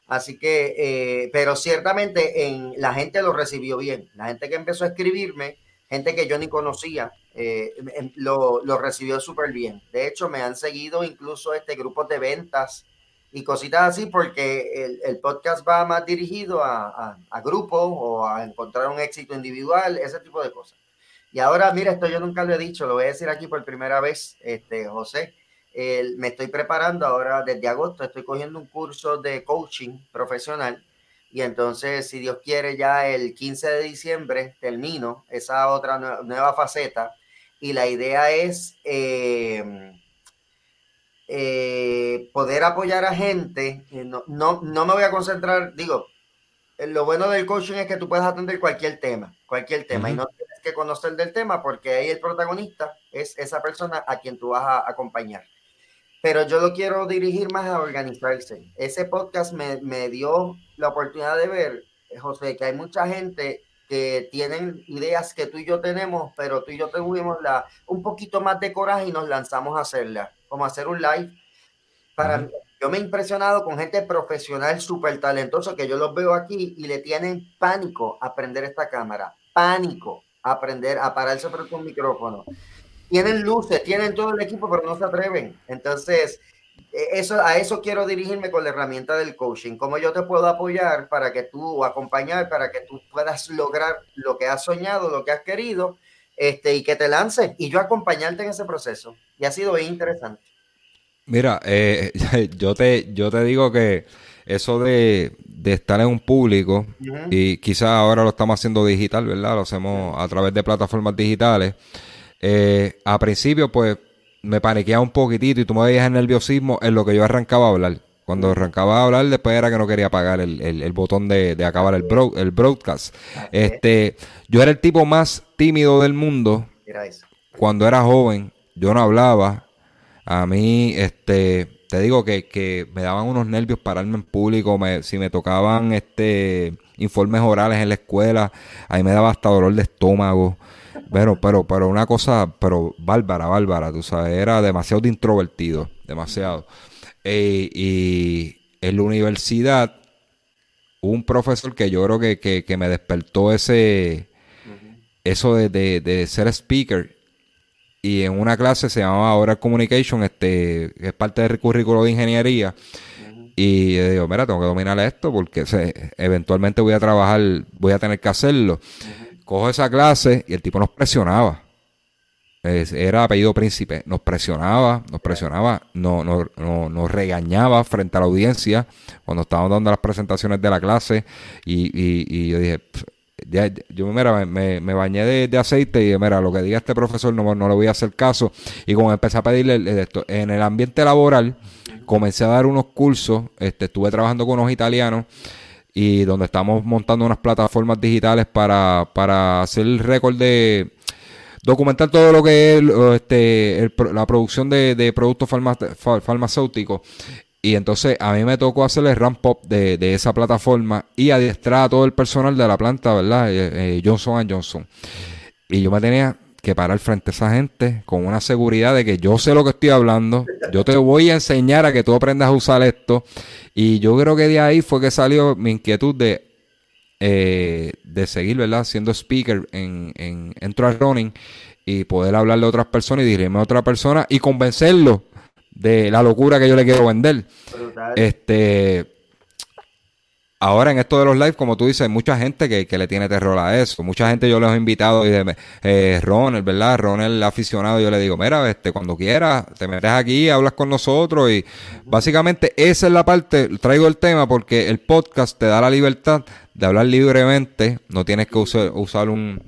Así que, eh, pero ciertamente en, la gente lo recibió bien. La gente que empezó a escribirme, gente que yo ni conocía, eh, em, lo, lo, recibió súper bien. De hecho, me han seguido incluso este grupo de ventas y cositas así, porque el, el podcast va más dirigido a, a, a grupos o a encontrar un éxito individual, ese tipo de cosas. Y ahora, mira, esto yo nunca lo he dicho, lo voy a decir aquí por primera vez, este, José me estoy preparando ahora desde agosto, estoy cogiendo un curso de coaching profesional y entonces, si Dios quiere, ya el 15 de diciembre termino esa otra nueva, faceta y la idea es em, eh, poder apoyar a gente. Eh, no, no, no me voy a concentrar, digo, lo bueno del coaching es que tú puedes atender cualquier tema, cualquier tema, y no tienes que conocer del tema porque ahí el protagonista es esa persona a quien tú vas a acompañar pero yo lo quiero dirigir más a organizarse. Ese podcast me, me, dio la oportunidad de ver, José, que hay mucha gente que tienen ideas que tú y yo tenemos, pero tú y yo tuvimos la, un poquito más de coraje y nos lanzamos a hacerla, como hacer un live. Para yo me he impresionado con gente profesional súper talentosa que yo los veo aquí y le tienen pánico a aprender esta cámara, pánico a aprender a pararse frente a un micrófono tienen luces, tienen todo el equipo, pero no se atreven. Entonces, e, eso, a eso quiero dirigirme con la herramienta del coaching. ¿Cómo yo te puedo apoyar para que tú, o acompañar para que tú puedas lograr lo que has soñado, lo que has querido, este, y que te lances, y yo acompañarte en ese proceso. Y ha sido bien interesante. Mira, eh, yo, te, yo te digo que eso de, estar en un público, y quizás ahora lo estamos haciendo digital, ¿verdad? Lo hacemos a través de plataformas digitales. Eh, a principio, pues, me paniqueaba un poquitito y tú me veías el nerviosismo en lo que yo arrancaba a hablar. Cuando arrancaba a hablar, después era que no quería apagar el, botón de, acabar el, el broadcast. Este, yo era el tipo más tímido del mundo. Cuando era joven, yo no hablaba. A mí, este, te digo que, que me daban unos nervios pararme en público. si me tocaban este informes orales en la escuela, ahí me daba hasta dolor de estómago. Pero, pero, pero una cosa, pero bárbara, bárbara, tú sabes, era demasiado introvertido, demasiado. Eh, y en la universidad, un profesor que yo creo que, que, me despertó ese, eso de, de, ser speaker. Y en una clase se llamaba Oral Communication, este, que es parte del currículo de ingeniería. Y yo digo, mira, tengo que dominar esto porque eventualmente voy a trabajar, voy a tener que hacerlo cojo esa clase y el tipo nos presionaba. Era apellido príncipe, nos presionaba, nos presionaba, no, no, no, nos regañaba frente a la audiencia cuando estábamos dando las presentaciones de la clase. Y, y, yo dije, yo mira, me, me bañé de, aceite y mira, lo que diga este profesor no, no le voy a hacer caso. Y como empecé a pedirle esto, en el ambiente laboral, comencé a dar unos cursos, este, estuve trabajando con unos italianos y donde estamos montando unas plataformas digitales para, para hacer el récord de documentar todo lo que es este, la producción de, productos farmacéuticos. Y entonces a mí me tocó hacer el ramp up de, esa plataforma y adiestrar a todo el personal de la planta, ¿verdad? Eh, eh, Johnson Johnson. Y yo me tenía que parar frente a esa gente con una seguridad de que yo sé lo que estoy hablando, yo te voy a enseñar a que tú aprendas a usar esto. Y yo creo que de ahí fue que salió mi inquietud de, eh, de seguir, ¿verdad? Siendo speaker en, en, en running y poder hablarle a otras personas y dirigirme a otra persona y convencerlo de la locura que yo le quiero vender. Este ahora en esto de los live, como tú dices, hay mucha gente que, le tiene terror a eso. Mucha gente yo les he invitado y de, eh, Ronald, ¿verdad? Ronald aficionado, yo le digo, mira, este, cuando quieras, te metes aquí, hablas con nosotros y básicamente esa es la parte, traigo el tema porque el podcast te da la libertad de hablar libremente, no tienes que usar, usar un,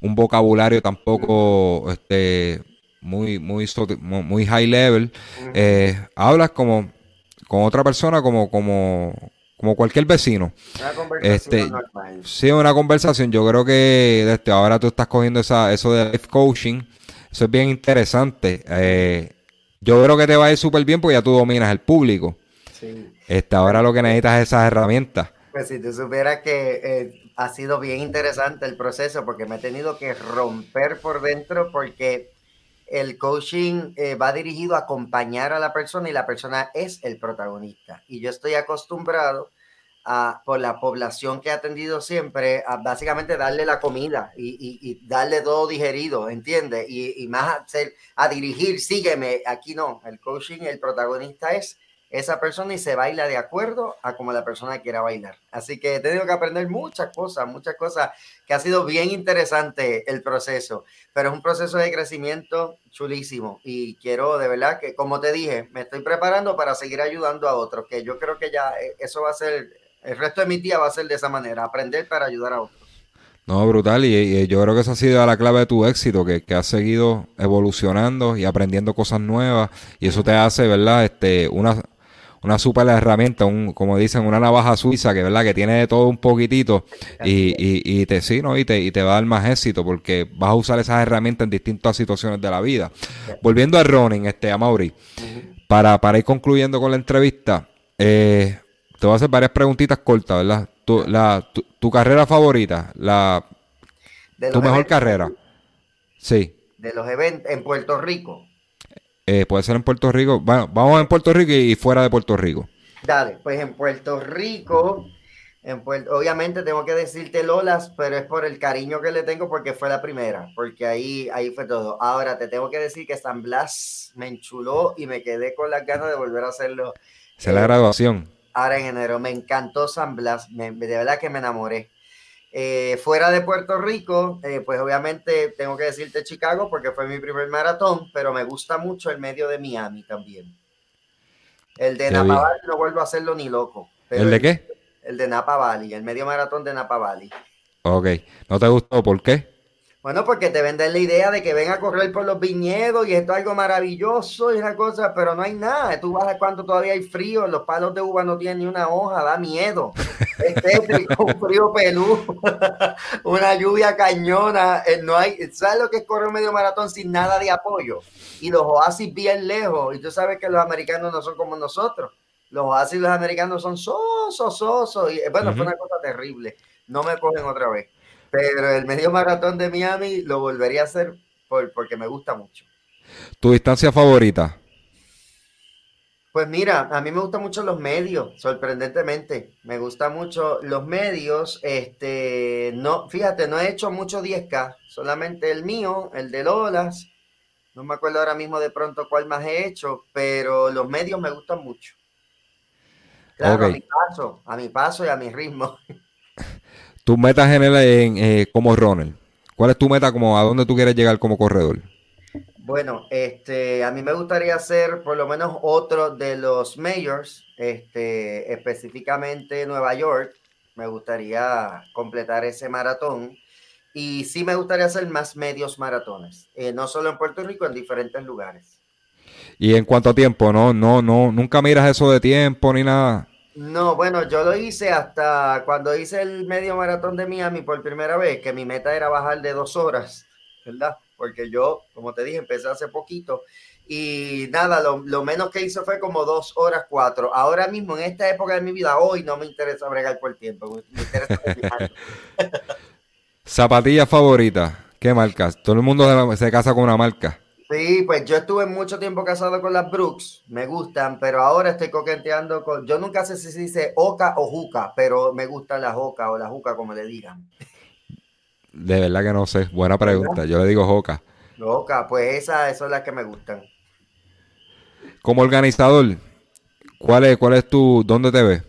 un vocabulario tampoco, este, muy, muy, muy high level. Eh, hablas como con otra persona como, como, como cualquier vecino. Una conversación este, normal. Sí, una conversación. Yo creo que desde ahora tú estás cogiendo esa, eso de life coaching. Eso es bien interesante. Eh, yo creo que te va a ir súper bien porque ya tú dominas el público. Sí. Este, ahora lo que necesitas es esas herramientas. Pues si tú supieras que eh, ha sido bien interesante el proceso porque me he tenido que romper por dentro porque el coaching eh, va dirigido a acompañar a la persona y la persona es el protagonista. Y yo estoy acostumbrado por la población que ha atendido siempre, a básicamente darle la comida y, darle todo digerido, ¿entiendes? Y, más a, a dirigir, sígueme, aquí no, el coaching, el protagonista es esa persona y se baila de acuerdo a como la persona quiera bailar. Así que he tenido que aprender muchas cosas, muchas cosas que ha sido bien interesante el proceso, pero es un proceso de crecimiento chulísimo y quiero de verdad que, como te dije, me estoy preparando para seguir ayudando a otros, que yo creo que ya eh, eso va a ser, el resto de mi día va a ser de esa manera, aprender para ayudar a otros. No, brutal. Y, yo creo que esa ha sido la clave de tu éxito, que, que has seguido evolucionando y aprendiendo cosas nuevas. Y eso te hace, ¿verdad? Este, una, una super herramienta, un, como dicen, una navaja suiza que verdad que tiene de todo un poquitito y, y, te sí, ¿no? y te, y te va a dar más éxito porque vas a usar esas herramientas en distintas situaciones de la vida. Volviendo a running, este, a Mauri, para, para ir concluyendo con la entrevista, eh, te voy a hacer varias preguntitas cortas, ¿verdad? Tu, la, tu, carrera favorita, la tu mejor carrera. Sí. De los eventos en Puerto Rico. Eh, puede ser en Puerto Rico. Bueno, vamos en Puerto Rico y fuera de Puerto Rico. Dale, pues en Puerto Rico, en obviamente tengo que decirte Lolas, pero es por el cariño que le tengo porque fue la primera, porque ahí, ahí fue todo. Ahora te tengo que decir que San Blas me enchuló y me quedé con las ganas de volver a hacerlo. Es la graduación. Ahora en enero, me encantó San Blas, de verdad que me enamoré. Eh, fuera de Puerto Rico, eh, pues obviamente tengo que decirte Chicago porque fue mi primer maratón, pero me gusta mucho el medio de Miami también. El de Napa Valley no vuelvo a hacerlo ni loco. ¿El de qué? El de Napa Valley, el medio maratón de Napa Valley. Ok, ¿no te gustó? ¿Por qué? Bueno, porque te venden la idea de que ven a correr por los viñedos y esto es algo maravilloso y una cosa, pero no hay nada. Tú vas a cuando todavía hay frío, los palos de uva no tienen ni una hoja, da miedo. Es tétrico, un frío peludo, una lluvia cañona. Eh, no hay, ¿Sabes lo que es correr un medio maratón sin nada de apoyo? Y los oasis bien lejos. Y tú sabes que los americanos no son como nosotros. Los oasis los americanos son sosos, sosos. Y bueno, fue una cosa terrible. No me cogen otra vez. Pero el medio maratón de Miami lo volvería a hacer porque me gusta mucho. ¿Tu distancia favorita? Pues mira, a mí me gustan mucho los medios, sorprendentemente. Me gustan mucho los medios. Este, no, fíjate, no he hecho mucho 10K, solamente el mío, el de Lolas. No me acuerdo ahora mismo de pronto cuál más he hecho, pero los medios me gustan mucho. Claro, a mi paso, a mi paso y a mi ritmo. tus metas en, eh, como runner. ¿Cuál es tu meta como a dónde tú quieres llegar como corredor? Bueno, este, a mí me gustaría ser por lo menos otro de los majors, este, específicamente Nueva York. Me gustaría completar ese maratón y sí me gustaría hacer más medios maratones, eh, no solo en Puerto Rico, en diferentes lugares. Y en cuanto a tiempo, no, no, no, nunca miras eso de tiempo ni nada. No, bueno, yo lo hice hasta cuando hice el medio maratón de Miami por primera vez, que mi meta era bajar de dos horas, ¿verdad? Porque yo, como te dije, empecé hace poquito y nada, lo, menos que hice fue como dos horas cuatro. Ahora mismo, en esta época de mi vida, hoy no me interesa bregar por tiempo, me interesa Zapatilla favorita, ¿qué marcas? Todo el mundo se casa con una marca. Sí, pues yo estuve mucho tiempo casado con las Brooks, me gustan, pero ahora estoy coqueteando con. Yo nunca sé si se dice Oca o Juca, pero me gustan las Oca o la Juca, como le digan. De verdad que no sé, buena pregunta. Yo le digo Joca. Oca, pues esas son las que me gustan. Como organizador, ¿cuál es, cuál es tu, dónde te ves?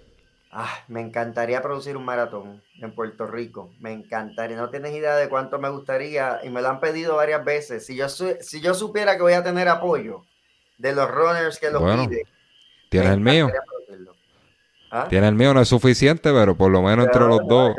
Ah, me encantaría producir un maratón en Puerto Rico. Me encantaría. No tienes idea de cuánto me gustaría y me lo han pedido varias veces. Si yo, si yo supiera que voy a tener apoyo de los runners que lo bueno, piden. Tienes el mío. ¿Ah? Tiene el mío, no es suficiente, pero por lo menos entre los dos.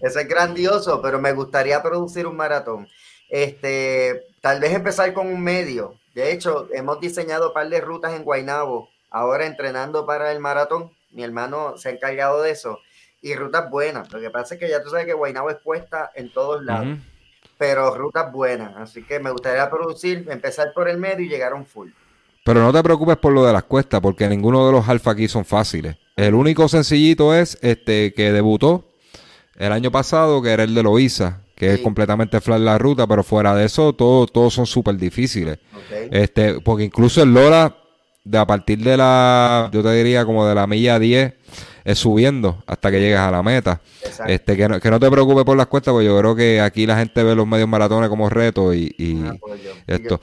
Ese, es grandioso, pero me gustaría producir un maratón. Este, tal vez empezar con un medio. De hecho, hemos diseñado un par de rutas en Guaynabo, ahora entrenando para el maratón. Mi hermano se ha encargado de eso y rutas buenas. Lo que pasa es que ya tú sabes que Guaynabo es puesta en todos lados, pero rutas buenas. Así que me gustaría producir, empezar por el medio y llegar a un full. Pero no te preocupes por lo de las cuestas, porque ninguno de los alfa aquí son fáciles. El único sencillito es este que debutó el año pasado, que era el de Loiza, que es completamente flat la ruta, pero fuera de eso, todos todos son súper difíciles. Este, porque incluso el Lola, de a partir de la, yo te diría como de la milla 10, es subiendo hasta que llegues a la meta. Este, que no, que no te preocupes por las cuestas, porque yo creo que aquí la gente ve los medios maratones como reto y, y esto.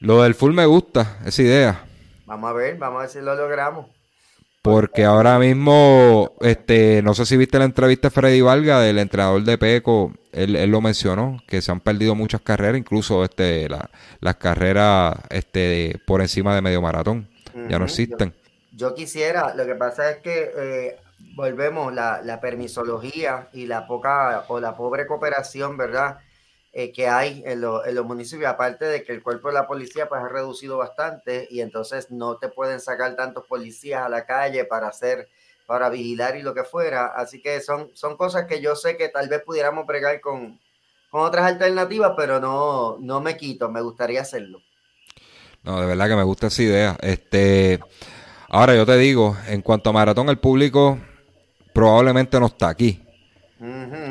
Lo del full me gusta, esa idea. Vamos a ver, vamos a ver si lo logramos. Porque ahora mismo, este, no sé si viste la entrevista de Freddy Valga, del entrenador de Peco, él, él lo mencionó, que se han perdido muchas carreras, incluso este, las carreras este, por encima de medio maratón, ya no existen. Yo, quisiera, lo que pasa es que eh, volvemos, la, la permisología y la poca o la pobre cooperación, ¿verdad? Eh, que hay en, los municipios, aparte de que el cuerpo de la policía pues ha reducido bastante y entonces no te pueden sacar tantos policías a la calle para hacer, para vigilar y lo que fuera. Así que son, son cosas que yo sé que tal vez pudiéramos pregar con, con otras alternativas, pero no, no me quito, me gustaría hacerlo. No, de verdad que me gusta esa idea. Este, ahora yo te digo, en cuanto a maratón, el público probablemente no está aquí.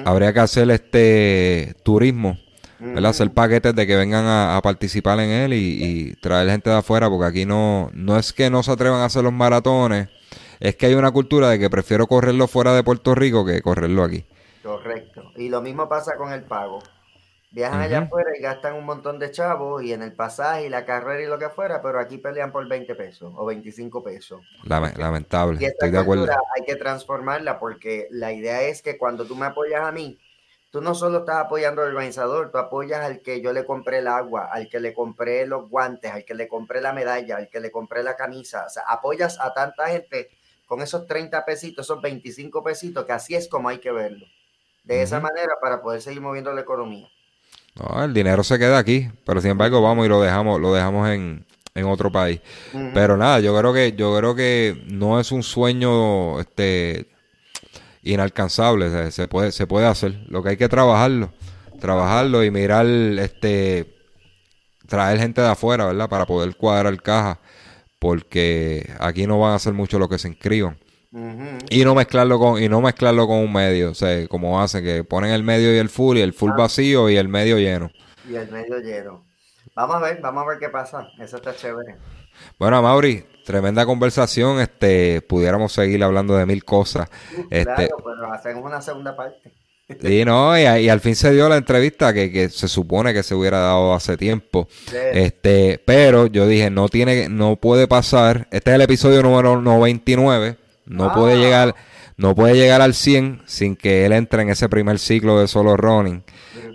Habría que hacer este turismo Hacer paquetes de que vengan a, participar en él y, traer gente de afuera, porque aquí no, no es que no se atrevan a hacer los maratones, es que hay una cultura de que prefiero correrlo fuera de Puerto Rico que correrlo aquí. Correcto. Y lo mismo pasa con el pago. Viajan allá afuera y gastan un montón de chavos y en el pasaje y la carrera y lo que fuera, pero aquí pelean por 20 pesos o 25 pesos. lamentable. Y esta cultura hay que transformarla porque la idea es que cuando tú me apoyas a mí, tú no solo estás apoyando al organizador, tú apoyas al que yo le compré el agua, al que le compré los guantes, al que le compré la medalla, al que le compré la camisa. O sea, apoyas a tanta gente con esos 30 pesitos, esos 25 pesitos, que así es como hay que verlo. De esa manera para poder seguir moviendo la economía. No, el dinero se queda aquí, pero sin embargo vamos y lo dejamos, lo dejamos en, en otro país. Pero nada, yo creo que, yo creo que no es un sueño, este, inalcanzable. Se, puede, se puede hacer. Lo que hay que trabajarlo. Trabajarlo y mirar, este, traer gente de afuera, ¿verdad? Para poder cuadrar caja. Porque aquí no van a hacer mucho lo que se inscriban. Y no mezclarlo con y no mezclarlo con un medio, o sea, como hacen que ponen el medio y el full y el full ah. vacío y el medio lleno. Y el medio lleno. Vamos a ver, vamos a ver qué pasa. Eso está chévere. Bueno, Mauri, tremenda conversación. Este, pudiéramos seguir hablando de mil cosas. este, claro, pero hacemos una segunda parte. Sí, no, y, al fin se dio la entrevista que, que, se supone que se hubiera dado hace tiempo. Este, pero yo dije, no tiene, no puede pasar. Este es el episodio número 99. No puede ah. llegar, no puede llegar al 100 sin que él entre en ese primer ciclo de solo running.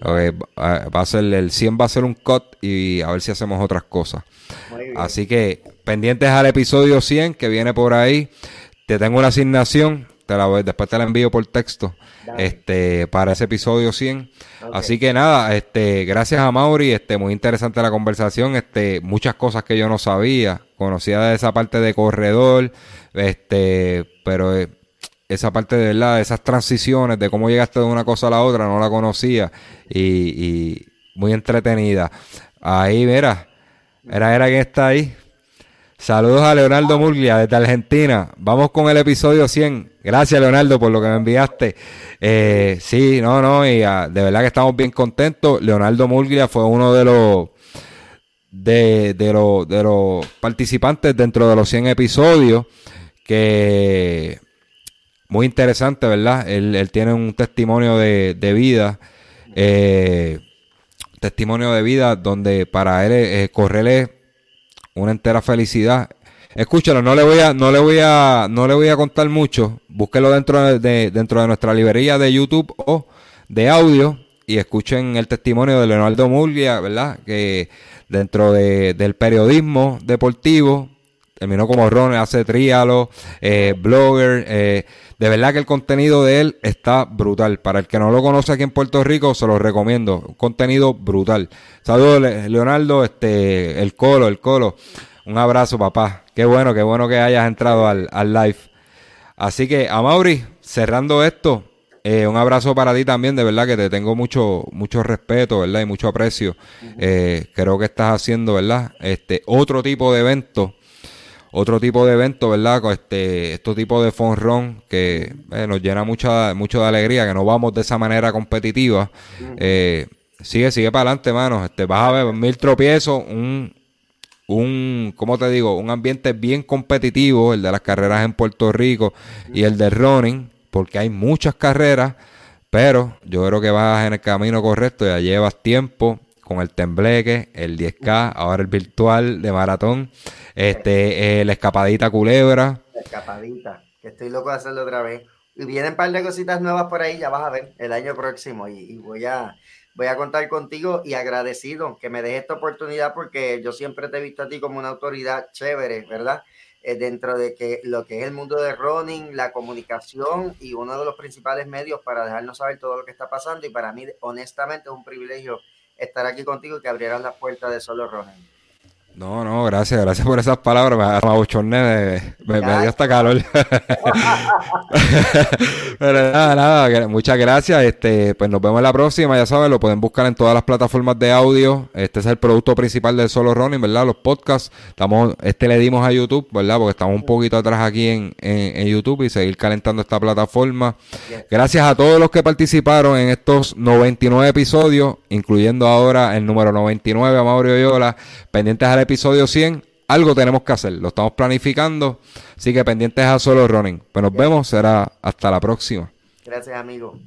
va a ser el 100 va a ser un cut y a ver si hacemos otras cosas. Así que pendientes al episodio 100 que viene por ahí. Te tengo una asignación, te la voy, después te la envío por texto. Este, para ese episodio 100. Así que nada, este, gracias a Mauri, este, muy interesante la conversación, este, muchas cosas que yo no sabía, conocía de esa parte de corredor, este, pero eh, esa parte de verdad, esas transiciones de cómo llegaste de una cosa a la otra, no la conocía y, muy entretenida. Ahí, mira, era, era que está ahí. Saludos a Leonardo Murglia desde Argentina. Vamos con el episodio 100. Gracias, Leonardo, por lo que me enviaste. Eh, sí, no, no, y ah, de verdad que estamos bien contentos. Leonardo Murglia fue uno de los de, de, de los participantes dentro de los 100 episodios que muy interesante, ¿verdad? Él, tiene un testimonio de, de vida. Eh, testimonio de vida donde para él eh, correrle una entera felicidad. Escúchalo, no le voy a, no le voy a, no le voy a contar mucho. Búsquelo dentro de, dentro de nuestra librería de YouTube o de audio y escuchen el testimonio de Leonardo Murgia, ¿verdad? Que dentro de, del periodismo deportivo terminó como Ron, hace tríalo, eh, blogger, eh, de verdad que el contenido de él está brutal. Para el que no lo conoce aquí en Puerto Rico, se lo recomiendo. Un contenido brutal. Saludos, Leonardo, este, el Colo, el Colo. Un abrazo, papá. Qué bueno, qué bueno que hayas entrado al, live. Así que, a Mauri, cerrando esto, eh, un abrazo para ti también, de verdad que te tengo mucho, mucho respeto, ¿verdad? Y mucho aprecio. Eh, creo que estás haciendo, ¿verdad? Este, otro tipo de evento otro tipo de evento, ¿verdad? Este, estos tipos de fonrón que eh, nos llena mucha, mucho de alegría, que no vamos de esa manera competitiva. Eh, sigue, sigue para adelante, mano. Este, vas a ver mil tropiezos, un, un, ¿cómo te digo? Un ambiente bien competitivo, el de las carreras en Puerto Rico y el de running, porque hay muchas carreras, pero yo creo que vas en el camino correcto, ya llevas tiempo con el tembleque, el 10K, ahora el virtual de maratón, este, eh, la escapadita culebra. La escapadita, que estoy loco de hacerlo otra vez. Y vienen un par de cositas nuevas por ahí, ya vas a ver, el año próximo. y voy a, voy a contar contigo y agradecido que me dejes esta oportunidad porque yo siempre te he visto a ti como una autoridad chévere, ¿verdad? Eh, dentro de que lo que es el mundo de running, la comunicación y uno de los principales medios para dejarnos saber todo lo que está pasando y para mí honestamente es un privilegio estar aquí contigo y que abrieras las puertas de Solo Running. No, no, gracias, gracias por esas palabras. Me, me, me, me dio hasta calor. Pero nada, nada, muchas gracias. Este, pues nos vemos en la próxima, ya saben, lo pueden buscar en todas las plataformas de audio. Este es el producto principal del Solo Running, ¿verdad? Los podcasts. Estamos, este le dimos a YouTube, ¿verdad? Porque estamos un poquito atrás aquí en, en, YouTube y seguir calentando esta plataforma. Gracias a todos los que participaron en estos 99 episodios, incluyendo ahora el número 99, a Mauro Yola, pendientes episodio 100, algo tenemos que hacer. Lo estamos planificando. Así que pendientes a solo running. Pues nos vemos. Será hasta la próxima. Gracias, amigo.